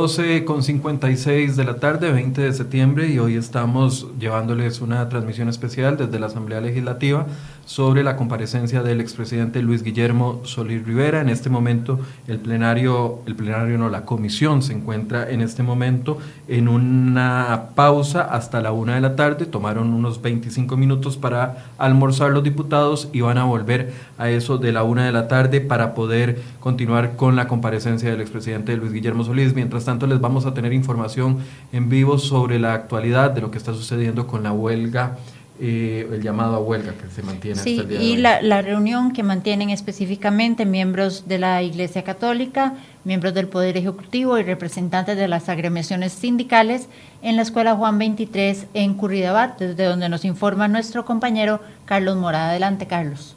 12 con 56 de la tarde, 20 de septiembre, y hoy estamos llevándoles una transmisión especial desde la Asamblea Legislativa sobre la comparecencia del expresidente Luis Guillermo Solís Rivera. En este momento el plenario, el plenario no, la comisión se encuentra en este momento en una pausa hasta la una de la tarde. Tomaron unos 25 minutos para almorzar los diputados y van a volver a eso de la una de la tarde para poder continuar con la comparecencia del expresidente Luis Guillermo Solís. Mientras tanto les vamos a tener información en vivo sobre la actualidad de lo que está sucediendo con la huelga eh, el llamado a huelga que se mantiene sí, hasta el día y La, la reunión que mantienen específicamente miembros de la Iglesia Católica, miembros del Poder Ejecutivo y representantes de las agremiaciones sindicales en la Escuela Juan 23 en Curridabat, desde donde nos informa nuestro compañero Carlos Morada. Adelante, Carlos.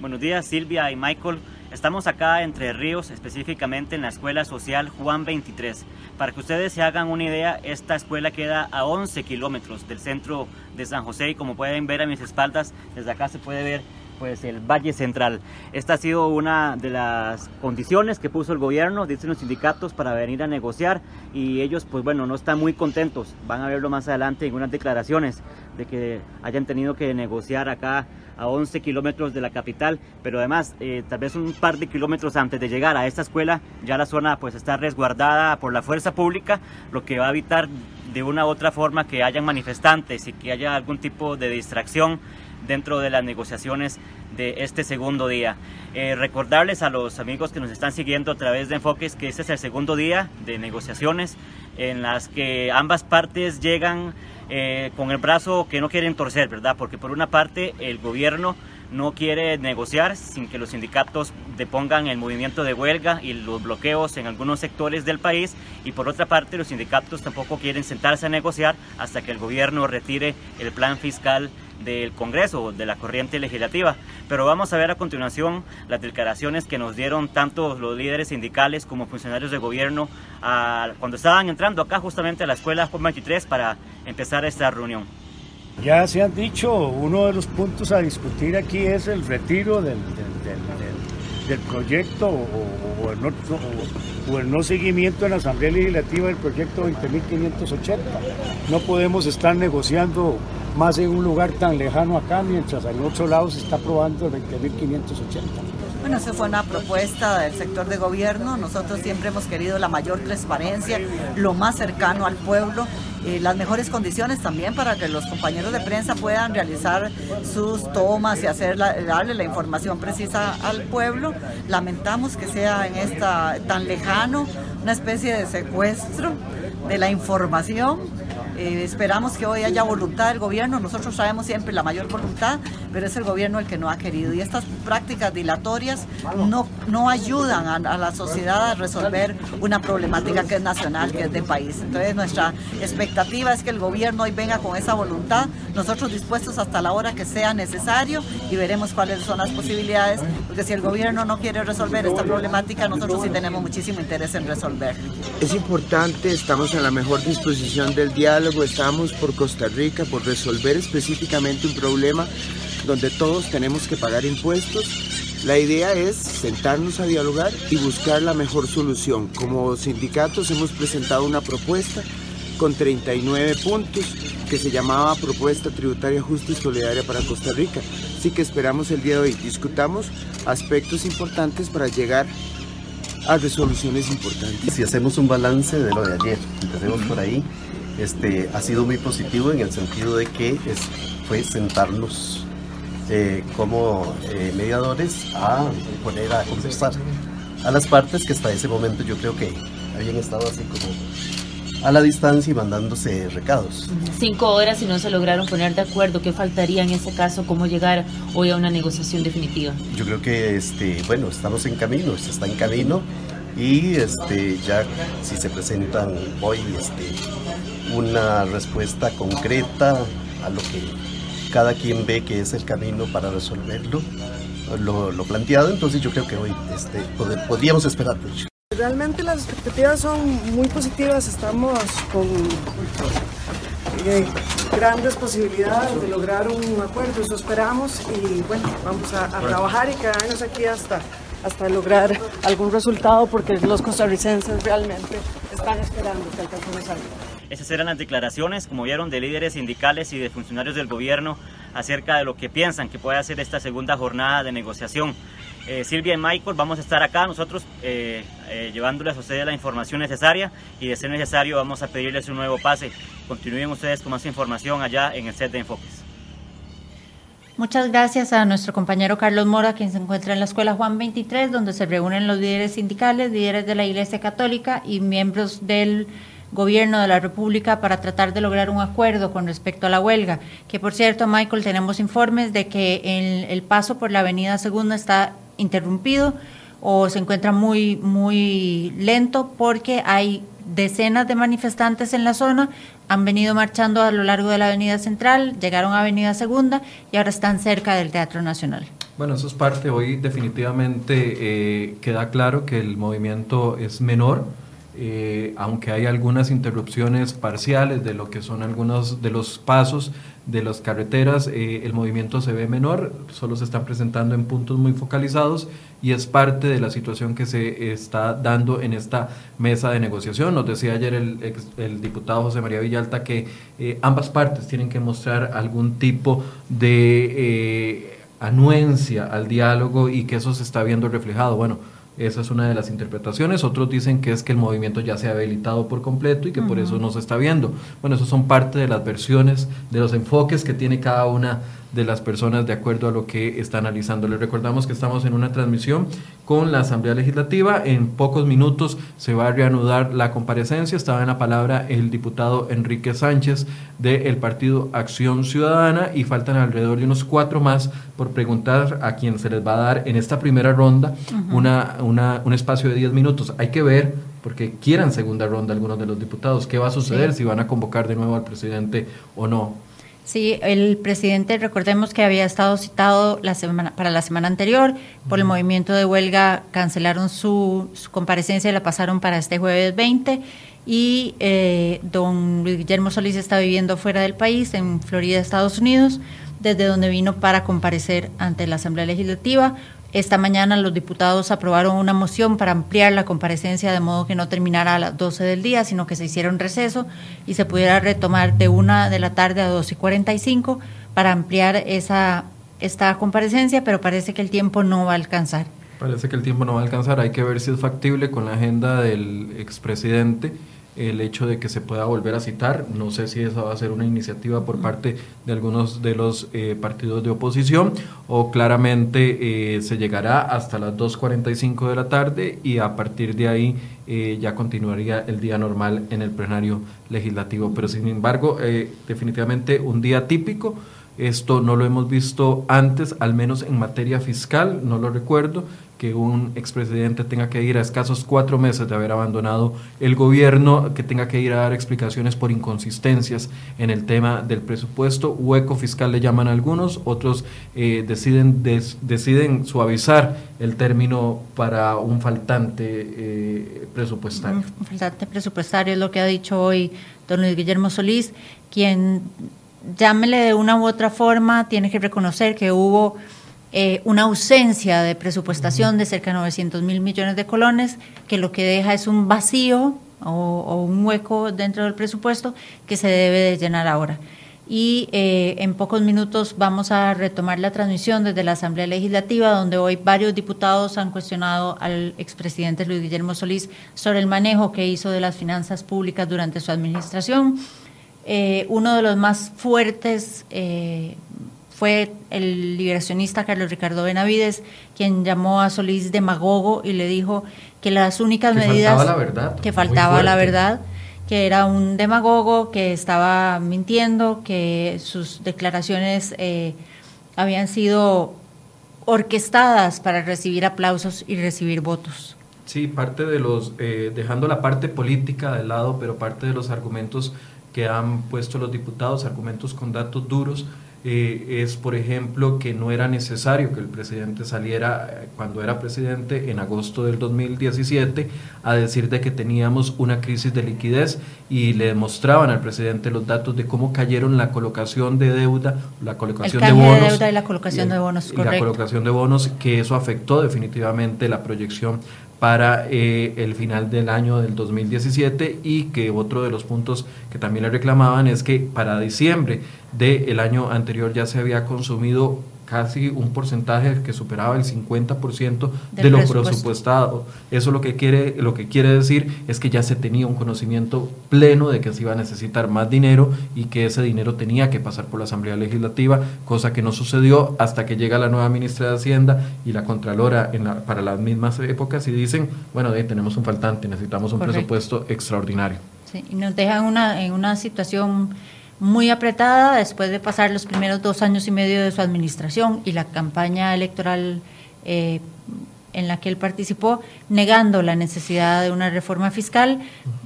Buenos días, Silvia y Michael. Estamos acá entre Ríos, específicamente en la Escuela Social Juan 23. Para que ustedes se hagan una idea, esta escuela queda a 11 kilómetros del centro de San José y como pueden ver a mis espaldas, desde acá se puede ver pues el Valle Central. Esta ha sido una de las condiciones que puso el gobierno, dicen los sindicatos, para venir a negociar y ellos pues bueno, no están muy contentos. Van a verlo más adelante en unas declaraciones de que hayan tenido que negociar acá a 11 kilómetros de la capital, pero además eh, tal vez un par de kilómetros antes de llegar a esta escuela ya la zona pues está resguardada por la fuerza pública, lo que va a evitar de una u otra forma que hayan manifestantes y que haya algún tipo de distracción dentro de las negociaciones de este segundo día. Eh, recordarles a los amigos que nos están siguiendo a través de Enfoques que este es el segundo día de negociaciones en las que ambas partes llegan eh, con el brazo que no quieren torcer, ¿verdad? Porque por una parte el gobierno no quiere negociar sin que los sindicatos depongan el movimiento de huelga y los bloqueos en algunos sectores del país y por otra parte los sindicatos tampoco quieren sentarse a negociar hasta que el gobierno retire el plan fiscal del Congreso, de la corriente legislativa. Pero vamos a ver a continuación las declaraciones que nos dieron tanto los líderes sindicales como funcionarios de gobierno cuando estaban entrando acá justamente a la escuela Juan 23 para empezar esta reunión. Ya se han dicho, uno de los puntos a discutir aquí es el retiro del, del, proyecto o, el no, o, el no, seguimiento en la Asamblea Legislativa del proyecto 20.580. No podemos estar negociando más en un lugar tan lejano acá, mientras en otro lado se está aprobando el 20.580. Bueno, esa fue una propuesta del sector de gobierno. Nosotros siempre hemos querido la mayor transparencia, lo más cercano al pueblo, eh, las mejores condiciones también para que los compañeros de prensa puedan realizar sus tomas y hacer darle la información precisa al pueblo. Lamentamos que sea en esta tan lejano una especie de secuestro de la información eh, esperamos que hoy haya voluntad del gobierno. Nosotros sabemos siempre la mayor voluntad, pero es el gobierno el que no ha querido. Y estas prácticas dilatorias no, no ayudan a, la sociedad a resolver una problemática que es nacional, que es de país. Entonces nuestra expectativa es que el gobierno hoy venga con esa voluntad, nosotros dispuestos hasta la hora que sea necesario y veremos cuáles son las posibilidades, porque si el gobierno no quiere resolver esta problemática, nosotros sí tenemos muchísimo interés en resolverla. Es importante, estamos en la mejor disposición del diálogo estamos por Costa Rica, por resolver específicamente un problema donde todos tenemos que pagar impuestos. La idea es sentarnos a dialogar y buscar la mejor solución. Como sindicatos hemos presentado una propuesta con 39 puntos que se llamaba Propuesta Tributaria Justa y Solidaria para Costa Rica. Así que esperamos el día de hoy discutamos aspectos importantes para llegar a resoluciones importantes. Si hacemos un balance de lo de ayer, empecemos por ahí, este, ha sido muy positivo en el sentido de que fue sentarnos eh, como eh, mediadores a poner a conversar a las partes que hasta ese momento yo creo que habían estado así como a la distancia y mandándose recados. Cinco horas y no se lograron poner de acuerdo. ¿Qué faltaría en ese caso? ¿Cómo llegar hoy a una negociación definitiva? Yo creo que, este, bueno, estamos en camino, se está en camino y este, ya si se presentan hoy este, una respuesta concreta a lo que cada quien ve que es el camino para resolverlo, lo, planteado, entonces yo creo que hoy este, podríamos esperar mucho. Realmente las expectativas son muy positivas, estamos con eh, grandes posibilidades de lograr un acuerdo, eso esperamos y bueno, vamos a, trabajar y quedarnos aquí hasta hasta lograr algún resultado porque los costarricenses realmente están esperando que el caso salga. Esas eran las declaraciones, como vieron, de líderes sindicales y de funcionarios del gobierno acerca de lo que piensan que puede hacer esta segunda jornada de negociación. Eh, Silvia y Michael, vamos a estar acá nosotros eh, eh, llevándoles a ustedes la información necesaria y de ser necesario vamos a pedirles un nuevo pase. Continúen ustedes con más información allá en el set de enfoques. Muchas gracias a nuestro compañero Carlos Mora, quien se encuentra en la Escuela Juan 23, donde se reúnen los líderes sindicales, líderes de la Iglesia Católica y miembros del gobierno de la República para tratar de lograr un acuerdo con respecto a la huelga. Que por cierto, Michael, tenemos informes de que el, paso por la Avenida Segunda está interrumpido o se encuentra muy, muy lento porque hay decenas de manifestantes en la zona, han venido marchando a lo largo de la Avenida Central, llegaron a Avenida Segunda y ahora están cerca del Teatro Nacional. Bueno, eso es parte, hoy definitivamente eh, queda claro que el movimiento es menor, eh, aunque hay algunas interrupciones parciales de lo que son algunos de los pasos de las carreteras, eh, el movimiento se ve menor, solo se están presentando en puntos muy focalizados y es parte de la situación que se está dando en esta mesa de negociación. Nos decía ayer el, el diputado José María Villalta que eh, ambas partes tienen que mostrar algún tipo de anuencia al diálogo y que eso se está viendo reflejado. Bueno, esa es una de las interpretaciones. Otros dicen que es que el movimiento ya se ha habilitado por completo y que por eso no se está viendo. Bueno, eso son parte de las versiones, de los enfoques que tiene cada una de las personas de acuerdo a lo que está analizando. Les recordamos que estamos en una transmisión con la Asamblea Legislativa. En pocos minutos se va a reanudar la comparecencia. Estaba en la palabra el diputado Enrique Sánchez del Partido Acción Ciudadana y faltan alrededor de unos cuatro más por preguntar a quien se les va a dar en esta primera ronda una, una, un espacio de diez minutos. Hay que ver porque quieran segunda ronda algunos de los diputados. ¿Qué va a suceder si van a convocar de nuevo al presidente o no? Sí, el presidente, recordemos que había estado citado la semana, para la semana anterior, por el movimiento de huelga cancelaron su, comparecencia y la pasaron para este jueves 20 y eh, don Luis Guillermo Solís está viviendo fuera del país, en Florida, Estados Unidos, desde donde vino para comparecer ante la Asamblea Legislativa esta mañana los diputados aprobaron una moción para ampliar la comparecencia de modo que no terminara a las 12 del día, sino que se hiciera un receso y se pudiera retomar de una de la tarde a 2 y 45 para ampliar esa, esta comparecencia, pero parece que el tiempo no va a alcanzar. Parece que el tiempo no va a alcanzar, hay que ver si es factible con la agenda del expresidente el hecho de que se pueda volver a citar. No sé si esa va a ser una iniciativa por parte de algunos de los eh, partidos de oposición o claramente eh, se llegará hasta las 2.45 de la tarde y a partir de ahí eh, ya continuaría el día normal en el plenario legislativo. Pero sin embargo, definitivamente un día típico. Esto no lo hemos visto antes, al menos en materia fiscal, no lo recuerdo que un expresidente tenga que ir a escasos cuatro meses de haber abandonado el gobierno, que tenga que ir a dar explicaciones por inconsistencias en el tema del presupuesto, hueco fiscal le llaman algunos, otros eh, deciden, deciden suavizar el término para un faltante eh, presupuestario. Un faltante presupuestario es lo que ha dicho hoy don Luis Guillermo Solís, quien llámele de una u otra forma, tiene que reconocer que hubo eh, una ausencia de presupuestación de cerca de 900 mil millones de colones, que lo que deja es un vacío o, un hueco dentro del presupuesto que se debe de llenar ahora. Y eh, en pocos minutos vamos a retomar la transmisión desde la Asamblea Legislativa, donde hoy varios diputados han cuestionado al expresidente Luis Guillermo Solís sobre el manejo que hizo de las finanzas públicas durante su administración. Eh, uno de los más fuertes fue el liberacionista Carlos Ricardo Benavides quien llamó a Solís demagogo y le dijo que las únicas medidas faltaba la verdad, que faltaba la verdad, que era un demagogo, que estaba mintiendo, que sus declaraciones eh, habían sido orquestadas para recibir aplausos y recibir votos. Sí, parte de los, eh, dejando la parte política de lado, pero parte de los argumentos que han puesto los diputados, argumentos con datos duros, eh, es, por ejemplo, que no era necesario que el presidente saliera eh, cuando era presidente en agosto del 2017 a decir de que teníamos una crisis de liquidez y le demostraban al presidente los datos de cómo cayeron la colocación de deuda, la colocación de bonos. De deuda y la colocación de bonos, y la colocación de bonos, que eso afectó definitivamente la proyección para eh, el final del año del 2017 y que otro de los puntos que también le reclamaban es que para diciembre del año anterior ya se había consumido casi un porcentaje que superaba el 50% de lo presupuestado. Eso lo que quiere lo que quiere decir es que ya se tenía un conocimiento pleno de que se iba a necesitar más dinero y que ese dinero tenía que pasar por la Asamblea Legislativa, cosa que no sucedió hasta que llega la nueva ministra de Hacienda y la Contralora en para las mismas épocas y dicen, bueno, de, tenemos un faltante, necesitamos un presupuesto extraordinario. Sí, y nos dejan una, en una situación muy apretada después de pasar los primeros dos años y medio de su administración y la campaña electoral eh, en la que él participó, negando la necesidad de una reforma fiscal,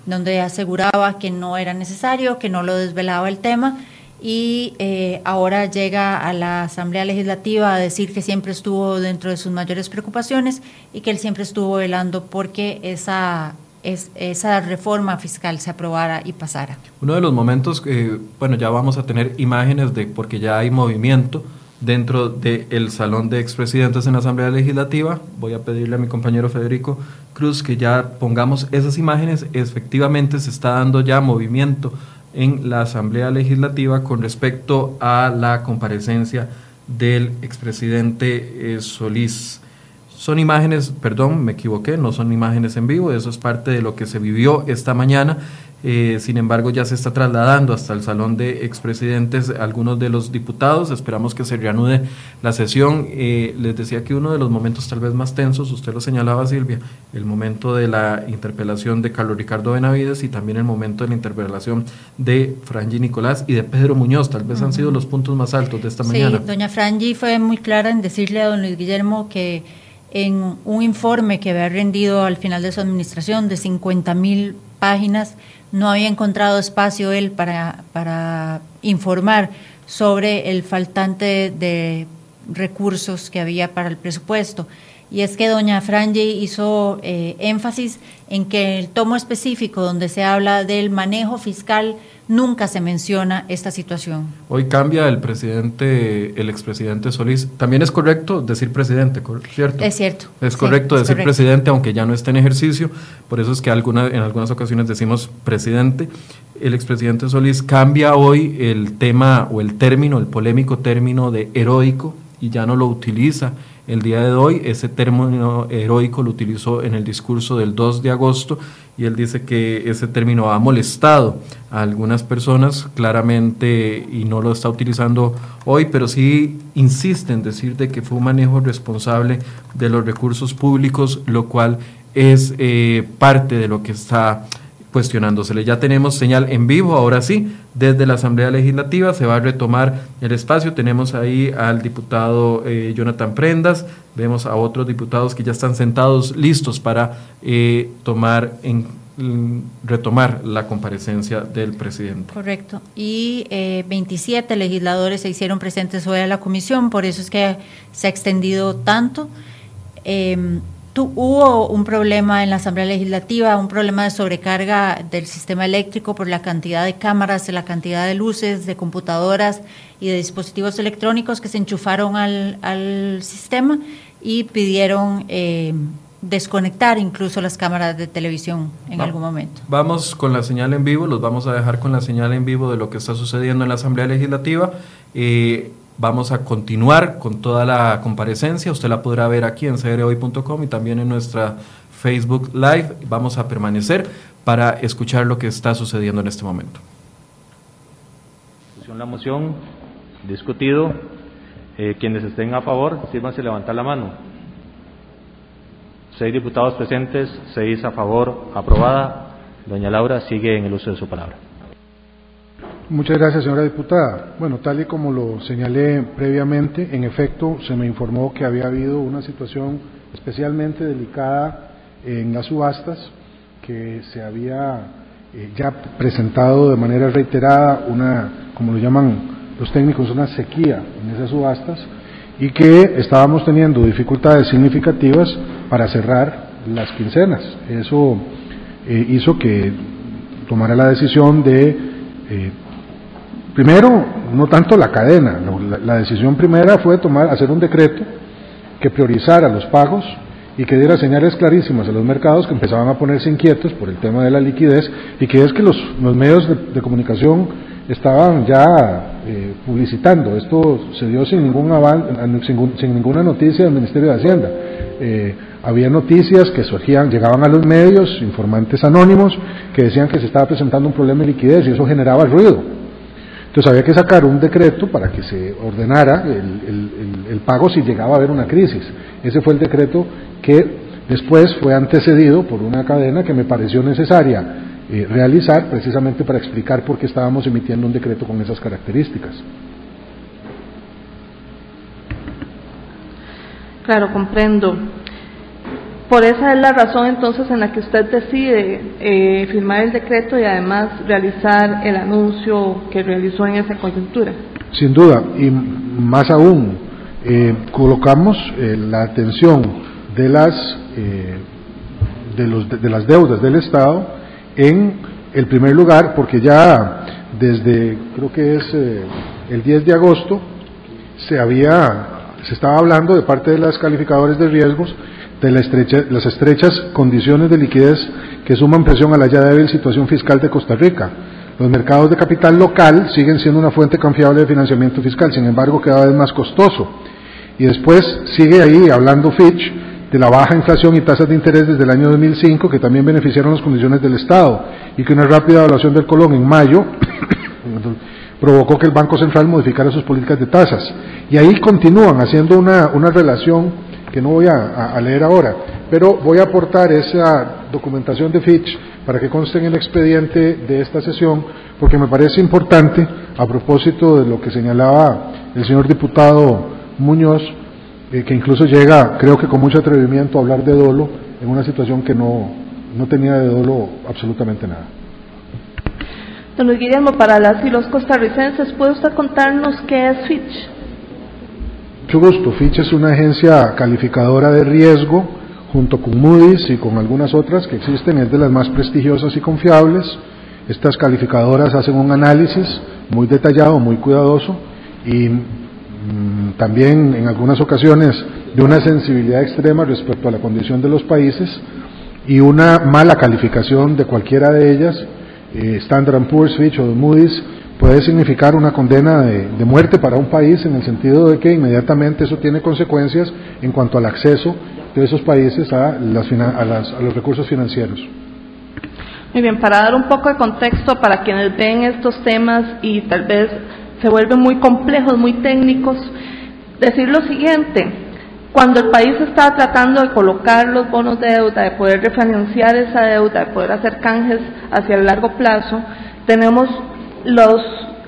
donde aseguraba que no era necesario, que no lo desvelaba el tema, y eh, ahora llega a la Asamblea Legislativa a decir que siempre estuvo dentro de sus mayores preocupaciones y que él siempre estuvo velando porque esa es, esa reforma fiscal se aprobara y pasara. Uno de los momentos, que bueno, ya vamos a tener imágenes de, porque ya hay movimiento dentro del salón de expresidentes en la Asamblea Legislativa. Voy a pedirle a mi compañero Federico Cruz que ya pongamos esas imágenes. Efectivamente se está dando ya movimiento en la Asamblea Legislativa con respecto a la comparecencia del expresidente eh, Solís. Son imágenes, perdón, me equivoqué, no son imágenes en vivo, eso es parte de lo que se vivió esta mañana. Eh, sin embargo, ya se está trasladando hasta el salón de expresidentes algunos de los diputados. Esperamos que se reanude la sesión. Eh, les decía que uno de los momentos tal vez más tensos, usted lo señalaba, Silvia, el momento de la interpelación de Carlos Ricardo Benavides y también el momento de la interpelación de Frangi Nicolás y de Pedro Muñoz. Tal vez han sido los puntos más altos de esta mañana. Sí, doña Frangi fue muy clara en decirle a don Luis Guillermo que en un informe que había rendido al final de su administración de 50 mil páginas, no había encontrado espacio él para, para informar sobre el faltante de recursos que había para el presupuesto. Y es que doña Franji hizo eh, énfasis en que el tomo específico donde se habla del manejo fiscal nunca se menciona esta situación. Hoy cambia el presidente, el expresidente Solís. También es correcto decir presidente, ¿cierto? Es cierto. Es correcto decir presidente, aunque ya no esté en ejercicio. Por eso es que alguna, en algunas ocasiones decimos presidente. El expresidente Solís cambia hoy el tema o el término, el polémico término de heroico, y ya no lo utiliza el día de hoy. Ese término heroico lo utilizó en el discurso del 2 de agosto y él dice que ese término ha molestado a algunas personas claramente y no lo está utilizando hoy, pero sí insiste en decir de que fue un manejo responsable de los recursos públicos, lo cual es eh, parte de lo que está cuestionándosele. Ya tenemos señal en vivo, ahora sí, desde la Asamblea Legislativa se va a retomar el espacio. Tenemos ahí al diputado eh, Jonathan Prendas, vemos a otros diputados que ya están sentados listos para eh, tomar en mm, retomar la comparecencia del presidente. Correcto. Y 27 eh, legisladores se hicieron presentes hoy a la comisión, por eso es que se ha extendido tanto. Em, hubo un problema en la Asamblea Legislativa, un problema de sobrecarga del sistema eléctrico por la cantidad de cámaras, la cantidad de luces, de computadoras y de dispositivos electrónicos que se enchufaron al, sistema y pidieron eh, desconectar incluso las cámaras de televisión en algún momento. Vamos con la señal en vivo, los vamos a dejar con la señal en vivo de lo que está sucediendo en la Asamblea Legislativa. Eh, Vamos a continuar con toda la comparecencia. Usted la podrá ver aquí en crhoy.com y también en nuestra Facebook Live. Vamos a permanecer para escuchar lo que está sucediendo en este momento. La moción, discutido. Eh, quienes estén a favor, sírvanse levantar la mano. Seis diputados presentes, seis a favor, aprobada. Doña Laura sigue en el uso de su palabra. Muchas gracias, señora diputada. Bueno, tal y como lo señalé previamente, en efecto, se me informó que había habido una situación especialmente delicada en las subastas, que se había eh, ya presentado de manera reiterada una, como lo llaman los técnicos una sequía en esas subastas y que estábamos teniendo dificultades significativas para cerrar las quincenas. Eso eh, hizo que tomara la decisión de, eh, primero, no tanto la cadena, la, decisión primera fue tomar, hacer un decreto que priorizara los pagos y que diera señales clarísimas a los mercados que empezaban a ponerse inquietos por el tema de la liquidez y que es que los, medios de, comunicación estaban ya eh, publicitando. Esto se dio sin ningún sin, ninguna noticia del Ministerio de Hacienda. Eh, había noticias que surgían, llegaban a los medios, informantes anónimos, que decían que se estaba presentando un problema de liquidez y eso generaba ruido. Entonces había que sacar un decreto para que se ordenara el, pago si llegaba a haber una crisis. Ese fue el decreto que después fue antecedido por una cadena que me pareció necesaria eh, realizar precisamente para explicar por qué estábamos emitiendo un decreto con esas características. Claro, comprendo. Por esa es la razón entonces en la que usted decide eh, firmar el decreto y además realizar el anuncio que realizó en esa coyuntura. Sin duda, y más aún, eh, colocamos eh, la atención de las, eh, de, los, de, las deudas del Estado en el primer lugar, porque ya desde, creo que es eh, el 10 de agosto, se había, se estaba hablando de parte de las calificadores de riesgos de la las estrechas condiciones de liquidez que suman presión a la ya débil situación fiscal de Costa Rica. Los mercados de capital local siguen siendo una fuente confiable de financiamiento fiscal, sin embargo cada vez más costoso. Y después sigue ahí hablando Fitch de la baja inflación y tasas de interés desde el año 2005 que también beneficiaron las condiciones del Estado y que una rápida evaluación del colón en mayo provocó que el Banco Central modificara sus políticas de tasas. Y ahí continúan haciendo una, una relación que no voy a, leer ahora, pero voy a aportar esa documentación de Fitch para que conste en el expediente de esta sesión, porque me parece importante, a propósito de lo que señalaba el señor diputado Muñoz, eh, que incluso llega, creo que con mucho atrevimiento, a hablar de dolo en una situación que no, no tenía de dolo absolutamente nada. Don Luis Guillermo, para las y los costarricenses, ¿puede usted contarnos qué es Fitch? Mucho gusto. Fitch es una agencia calificadora de riesgo, junto con Moody's y con algunas otras que existen, es de las más prestigiosas y confiables. Estas calificadoras hacen un análisis muy detallado, muy cuidadoso y mmm, también en algunas ocasiones de una sensibilidad extrema respecto a la condición de los países y una mala calificación de cualquiera de ellas, eh, Standard Poor's, Fitch o Moody's, puede significar una condena de, de, muerte para un país en el sentido de que inmediatamente eso tiene consecuencias en cuanto al acceso de esos países a, las, a, las, a los recursos financieros. Muy bien, para dar un poco de contexto para quienes ven estos temas y tal vez se vuelven muy complejos, muy técnicos, decir lo siguiente, cuando el país está tratando de colocar los bonos de deuda, de poder refinanciar esa deuda, de poder hacer canjes hacia el largo plazo, tenemos los,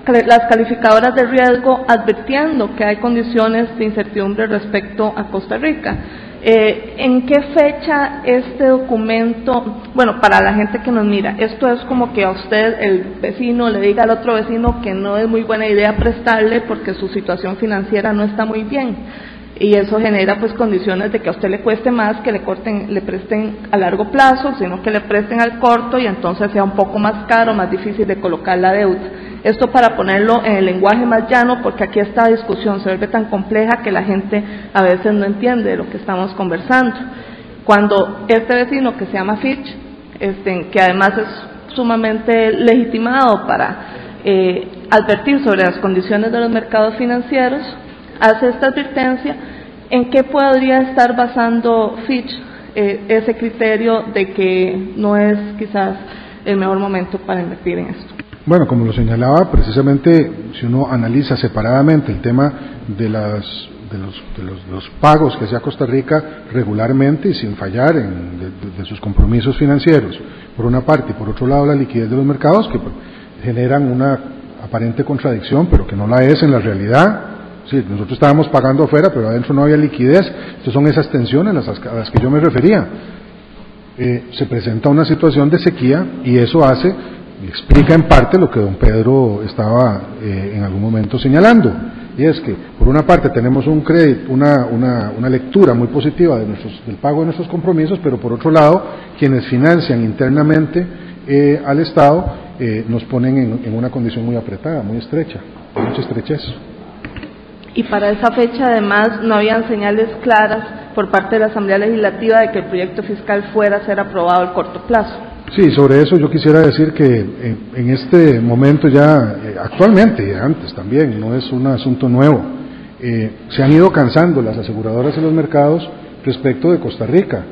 las calificadoras de riesgo advirtiendo que hay condiciones de incertidumbre respecto a Costa Rica. Eh, ¿En qué fecha este documento, bueno, para la gente que nos mira, esto es como que a usted, el vecino, le diga al otro vecino que no es muy buena idea prestarle porque su situación financiera no está muy bien? Y eso genera pues condiciones de que a usted le cueste más que le corten, le presten a largo plazo, sino que le presten al corto y entonces sea un poco más caro, más difícil de colocar la deuda. Esto para ponerlo en el lenguaje más llano, porque aquí esta discusión se vuelve tan compleja que la gente a veces no entiende de lo que estamos conversando. Cuando este vecino que se llama Fitch, este, que además es sumamente legitimado para eh, advertir sobre las condiciones de los mercados financieros, hace esta advertencia, ¿en qué podría estar basando Fitch eh, ese criterio de que no es quizás el mejor momento para invertir en esto? Bueno, como lo señalaba, precisamente si uno analiza separadamente el tema de, las, de, los, de los, pagos que hacía Costa Rica regularmente y sin fallar en, de, de, sus compromisos financieros, por una parte, y por otro lado la liquidez de los mercados, que generan una aparente contradicción, pero que no la es en la realidad, Sí, nosotros estábamos pagando afuera, pero adentro no había liquidez. Estas son esas tensiones a las, que yo me refería. Eh, se presenta una situación de sequía y eso hace explica en parte lo que don Pedro estaba eh, en algún momento señalando. Y es que, por una parte, tenemos un crédito, una, una, una lectura muy positiva de nuestros, del pago de nuestros compromisos, pero por otro lado, quienes financian internamente eh, al Estado eh, nos ponen en, en, una condición muy apretada, muy estrecha, mucha estrechez. Y para esa fecha, además, no habían señales claras por parte de la Asamblea Legislativa de que el proyecto fiscal fuera a ser aprobado al corto plazo. Sí, sobre eso yo quisiera decir que en, en este momento ya, eh, actualmente antes también, no es un asunto nuevo, eh, se han ido cansando las aseguradoras en los mercados respecto de Costa Rica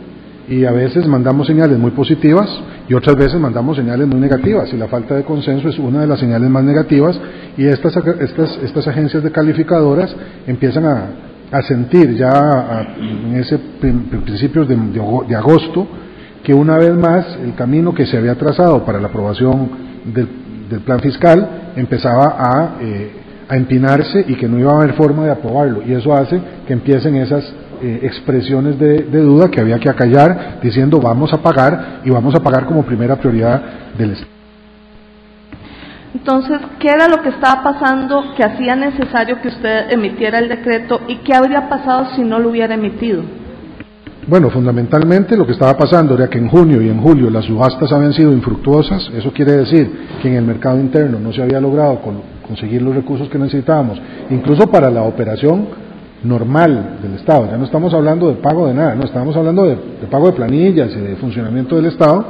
y a veces mandamos señales muy positivas y otras veces mandamos señales muy negativas y la falta de consenso es una de las señales más negativas y estas, estas, estas agencias de calificadoras empiezan a, a sentir ya en ese principios de, de, de agosto que una vez más el camino que se había trazado para la aprobación del, del plan fiscal empezaba a, eh, a, empinarse y que no iba a haber forma de aprobarlo. Y eso hace que empiecen esas eh, expresiones de, de, duda que había que acallar diciendo vamos a pagar y vamos a pagar como primera prioridad del Estado. Entonces, ¿qué era lo que estaba pasando que hacía necesario que usted emitiera el decreto y qué habría pasado si no lo hubiera emitido? Bueno, fundamentalmente lo que estaba pasando era que en junio y en julio las subastas habían sido infructuosas, eso quiere decir que en el mercado interno no se había logrado con, conseguir los recursos que necesitábamos, incluso para la operación normal del Estado, ya no estamos hablando de pago de nada, no estamos hablando de, pago de planillas y de funcionamiento del Estado,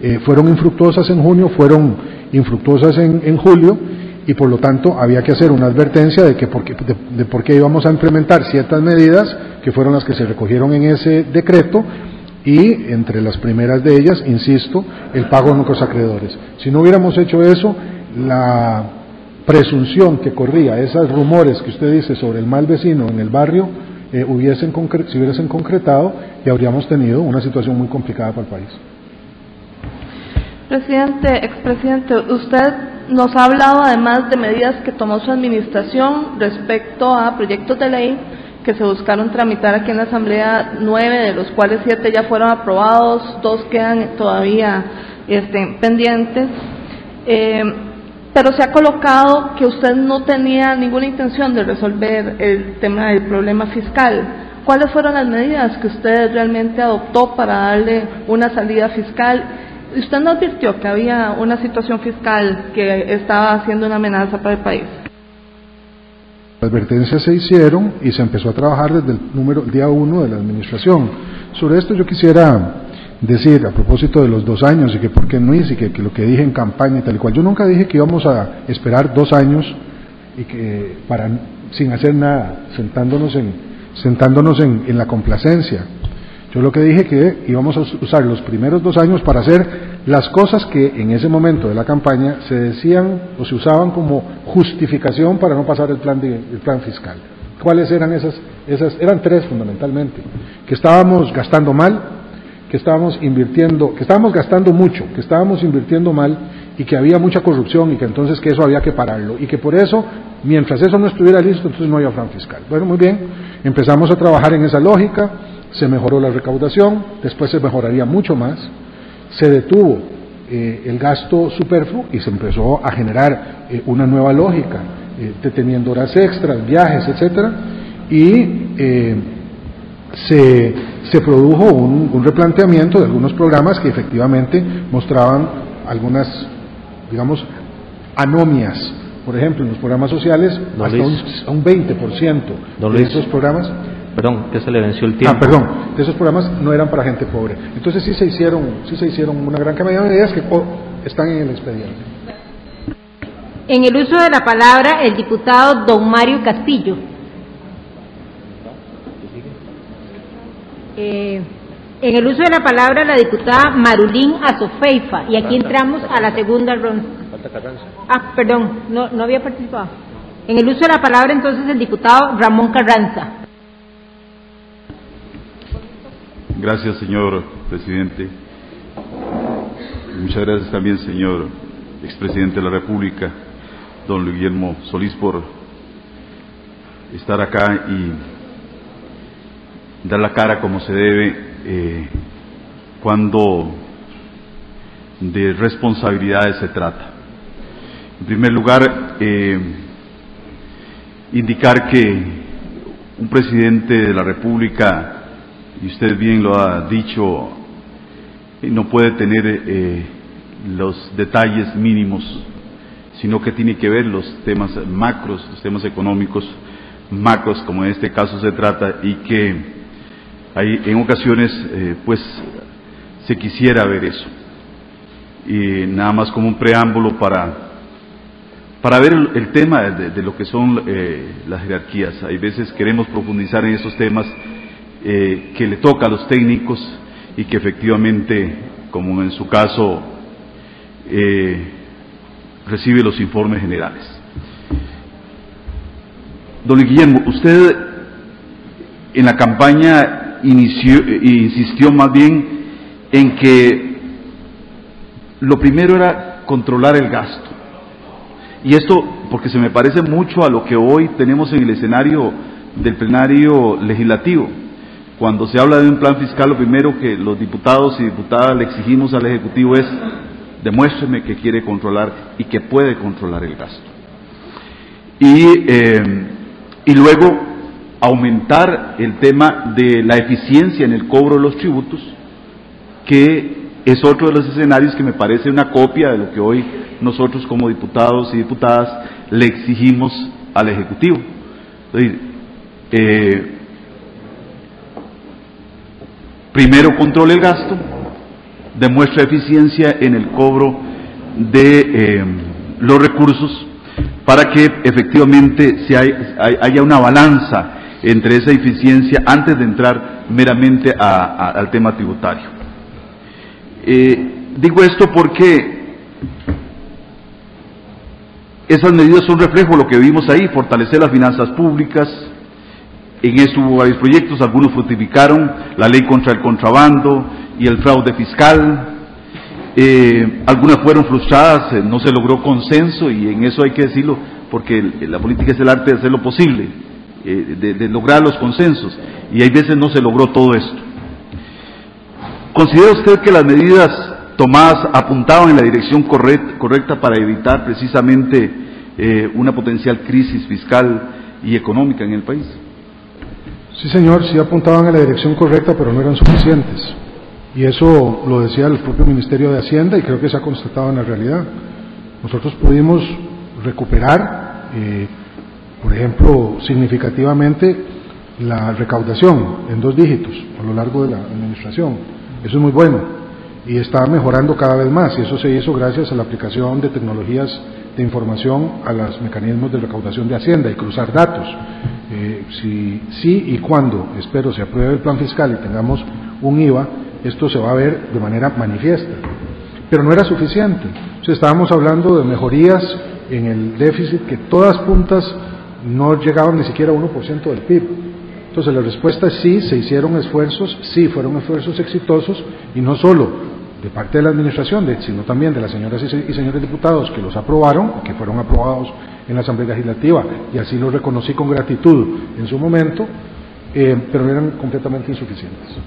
eh, fueron infructuosas en junio, fueron infructuosas en, en julio, y por lo tanto había que hacer una advertencia de que por qué, de, de por qué íbamos a implementar ciertas medidas que fueron las que se recogieron en ese decreto y entre las primeras de ellas, insisto, el pago de nuestros acreedores. Si no hubiéramos hecho eso, la presunción que corría, esos rumores que usted dice sobre el mal vecino en el barrio, eh, hubiesen se hubiesen concretado y habríamos tenido una situación muy complicada para el país. Presidente, expresidente, usted nos ha hablado además de medidas que tomó su administración respecto a proyectos de ley que se buscaron tramitar aquí en la Asamblea, nueve de los cuales siete ya fueron aprobados, dos quedan todavía este, pendientes. Eh, pero se ha colocado que usted no tenía ninguna intención de resolver el tema del problema fiscal. ¿Cuáles fueron las medidas que usted realmente adoptó para darle una salida fiscal? ¿Usted no advirtió que había una situación fiscal que estaba haciendo una amenaza para el país? Las advertencias se hicieron y se empezó a trabajar desde el número, el día uno de la administración. Sobre esto yo quisiera decir, a propósito de los dos años y que por qué no hice, y que, lo que dije en campaña y tal y cual, yo nunca dije que íbamos a esperar dos años y que para sin hacer nada, sentándonos en, sentándonos en, en la complacencia. Yo lo que dije que íbamos a usar los primeros dos años para hacer las cosas que en ese momento de la campaña se decían o se usaban como justificación para no pasar el plan, de, el plan fiscal. ¿Cuáles eran esas? Esas eran tres fundamentalmente. Que estábamos gastando mal, que estábamos invirtiendo, que estábamos gastando mucho, que estábamos invirtiendo mal y que había mucha corrupción y que entonces que eso había que pararlo y que por eso, mientras eso no estuviera listo, entonces no había plan fiscal. Bueno, muy bien, empezamos a trabajar en esa lógica se mejoró la recaudación, después se mejoraría mucho más, se detuvo eh, el gasto superfluo y se empezó a generar eh, una nueva lógica, eh, deteniendo horas extras, viajes, etcétera, y se, se, produjo un, un, replanteamiento de algunos programas que efectivamente mostraban algunas, digamos, anomias. Por ejemplo, en los programas sociales, Don hasta un, un 20% Don de Luis. esos programas Perdón, que se le venció el tiempo. Ah, perdón, de esos programas no eran para gente pobre. Entonces sí se hicieron, sí se hicieron una gran cantidad de medidas que oh, están en el expediente. En el uso de la palabra, el diputado don Mario Castillo. Eh, en el uso de la palabra, la diputada Marulín Azofeifa. Y aquí entramos a la segunda ronda. Ah, perdón, no, no había participado. En el uso de la palabra, entonces, el diputado Ramón Carranza. Gracias, señor presidente. Muchas gracias también, señor expresidente de la República, don Guillermo Solís, por estar acá y dar la cara como se debe eh, cuando de responsabilidades se trata. En primer lugar, eh, indicar que un presidente de la República, y usted bien lo ha dicho, no puede tener eh, los detalles mínimos, sino que tiene que ver los temas macros, los temas económicos macros, como en este caso se trata, y que hay, en ocasiones eh, pues se quisiera ver eso. Y nada más como un preámbulo para, para ver el, tema de, lo que son eh, las jerarquías. Hay veces queremos profundizar en esos temas eh, que le toca a los técnicos y que efectivamente, como en su caso, recibe los informes generales. Don Guillermo, usted en la campaña inició, insistió más bien en que lo primero era controlar el gasto. Y esto porque se me parece mucho a lo que hoy tenemos en el escenario del plenario legislativo. Cuando se habla de un plan fiscal, lo primero que los diputados y diputadas le exigimos al Ejecutivo es demuéstreme que quiere controlar y que puede controlar el gasto. Y eh, y luego aumentar el tema de la eficiencia en el cobro de los tributos, que es otro de los escenarios que me parece una copia de lo que hoy nosotros como diputados y diputadas le exigimos al Ejecutivo. Eh, primero controle el gasto, demuestra eficiencia en el cobro de eh, los recursos para que efectivamente se haya una balanza entre esa eficiencia antes de entrar meramente al tema tributario. Eh, digo esto porque esas medidas son reflejo de lo que vimos ahí, fortalecer las finanzas públicas, en eso hubo varios proyectos, algunos fructificaron, la ley contra el contrabando y el fraude fiscal, eh, algunas fueron frustradas, eh, no se logró consenso y en eso hay que decirlo porque la política es el arte de hacer lo posible, eh, de, lograr los consensos y hay veces no se logró todo esto. ¿Considera usted que las medidas tomadas apuntaban en la dirección correcta para evitar precisamente una potencial crisis fiscal y económica en el país? Sí, señor, sí apuntaban en la dirección correcta, pero no eran suficientes. Y eso lo decía el propio Ministerio de Hacienda y creo que se ha constatado en la realidad. Nosotros pudimos recuperar, eh, por ejemplo, significativamente la recaudación en dos dígitos a lo largo de la administración. Eso es muy bueno y está mejorando cada vez más y eso se hizo gracias a la aplicación de tecnologías de información a los mecanismos de recaudación de Hacienda y cruzar datos. Eh, si sí y cuando, espero, se apruebe el plan fiscal y tengamos un IVA, esto se va a ver de manera manifiesta. Pero no era suficiente. estábamos hablando de mejorías en el déficit que todas puntas no llegaban ni siquiera a 1% del PIB. Entonces la respuesta es sí, se hicieron esfuerzos, sí, fueron esfuerzos exitosos y no solo de parte de la Administración, sino también de las señoras y señores diputados que los aprobaron, que fueron aprobados en la Asamblea Legislativa, y así lo reconocí con gratitud en su momento, eh, pero eran completamente insuficientes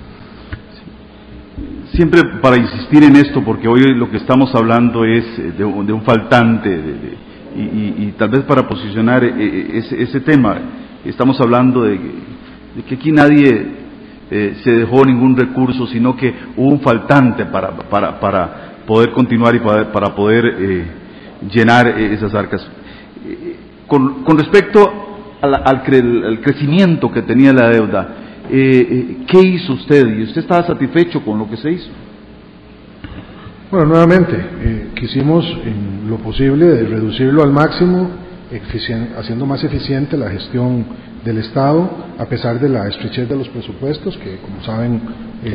siempre para insistir en esto, porque hoy lo que estamos hablando es eh, de, un faltante, y, tal vez para posicionar eh, eh, ese, tema, estamos hablando de, que aquí nadie se dejó ningún recurso, sino que hubo un faltante para, para, para poder continuar y para, para poder llenar esas arcas. Con, con respecto al, al crecimiento que tenía la deuda, eh, eh, ¿qué hizo usted? ¿Y usted estaba satisfecho con lo que se hizo? Bueno, nuevamente, eh, quisimos lo posible de reducirlo al máximo, haciendo más eficiente la gestión del Estado, a pesar de la estrechez de los presupuestos, que como saben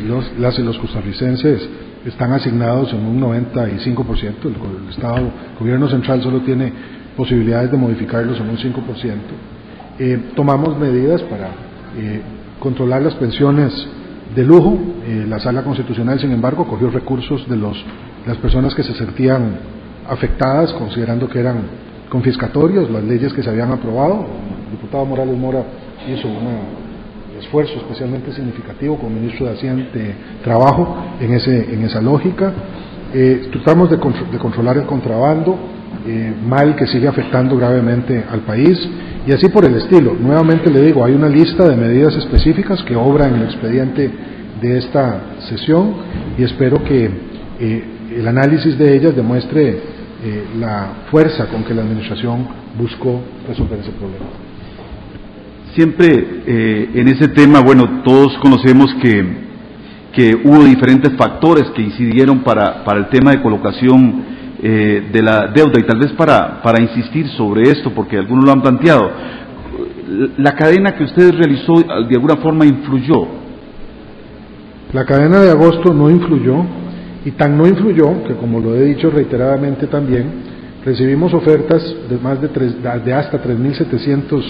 los, las y los costarricenses están asignados en un 95%, el, el Estado, el gobierno central solo tiene posibilidades de modificarlos en un 5%. tomamos medidas para controlar las pensiones de lujo. Eh, la Sala Constitucional, sin embargo, cogió recursos de los, las personas que se sentían afectadas, considerando que eran confiscatorios las leyes que se habían aprobado. El diputado Morales Mora hizo un esfuerzo especialmente significativo como ministro de Hacienda de Trabajo en, ese, en esa lógica. Eh, tratamos de, controlar el contrabando, eh, mal que sigue afectando gravemente al país, y así por el estilo. Nuevamente le digo, hay una lista de medidas específicas que obra en el expediente de esta sesión y espero que eh, el análisis de ellas demuestre la fuerza con que la Administración buscó resolver ese problema. Siempre en ese tema, bueno, todos conocemos que que hubo diferentes factores que incidieron para, para el tema de colocación eh, de la deuda y tal vez para, para insistir sobre esto, porque algunos lo han planteado. La cadena que usted realizó de alguna forma influyó. La cadena de agosto no influyó y tan no influyó que, como lo he dicho reiteradamente también, recibimos ofertas de más de, de hasta 3.700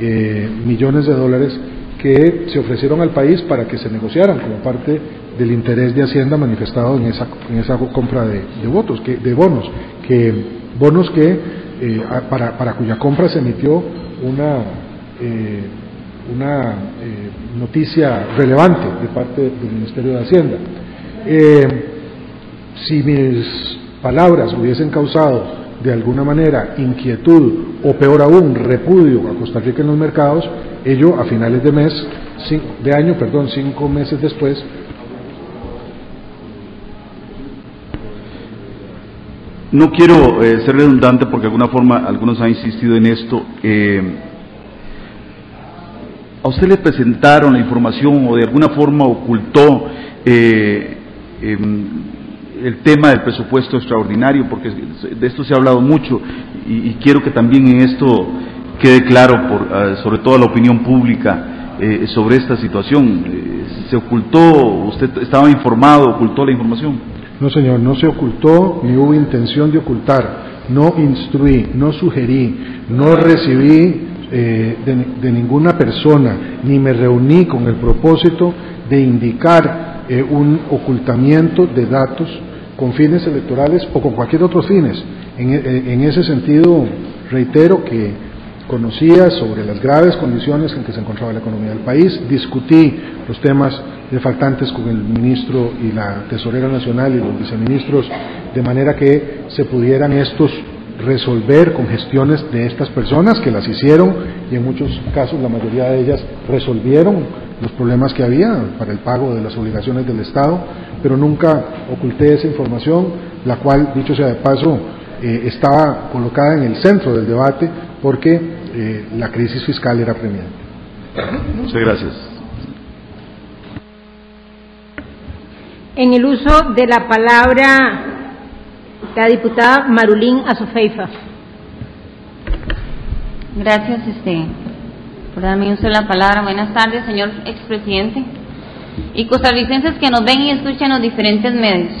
eh, millones de dólares que se ofrecieron al país para que se negociaran como parte del interés de Hacienda manifestado en esa, en esa compra de, votos, que, de bonos, que bonos que eh, para, para, cuya compra se emitió una, eh, una eh, noticia relevante de parte del Ministerio de Hacienda. si mis palabras hubiesen causado de alguna manera inquietud o peor aún repudio a Costa Rica en los mercados, ello a finales de mes, de año, perdón, cinco meses después, No quiero eh, ser redundante porque de alguna forma algunos han insistido en esto. Eh, ¿A usted le presentaron la información o de alguna forma ocultó eh, em, el tema del presupuesto extraordinario? Porque de esto se ha hablado mucho y quiero que también en esto quede claro, por, ah, sobre todo a la opinión pública, eh, sobre esta situación. Eh, ¿Se ocultó, usted estaba informado, ocultó la información? No, señor, no se ocultó ni hubo intención de ocultar. No instruí, no sugerí, no recibí eh, de, ninguna persona, ni me reuní con el propósito de indicar un ocultamiento de datos con fines electorales o con cualquier otro fines. en ese sentido, reitero que conocía sobre las graves condiciones en que se encontraba la economía del país, discutí los temas de faltantes con el ministro y la tesorera nacional y los viceministros, de manera que se pudieran estos resolver con gestiones de estas personas que las hicieron y en muchos casos la mayoría de ellas resolvieron los problemas que había para el pago de las obligaciones del Estado, pero nunca oculté esa información, la cual, dicho sea de paso, eh, estaba colocada en el centro del debate porque eh, la crisis fiscal era premiante. Muchas gracias. En el uso de la palabra, la diputada Marulín Azofeifa. Gracias, este, por darme uso de la palabra. Buenas tardes, señor expresidente y costarricenses que nos ven y escuchan los diferentes medios.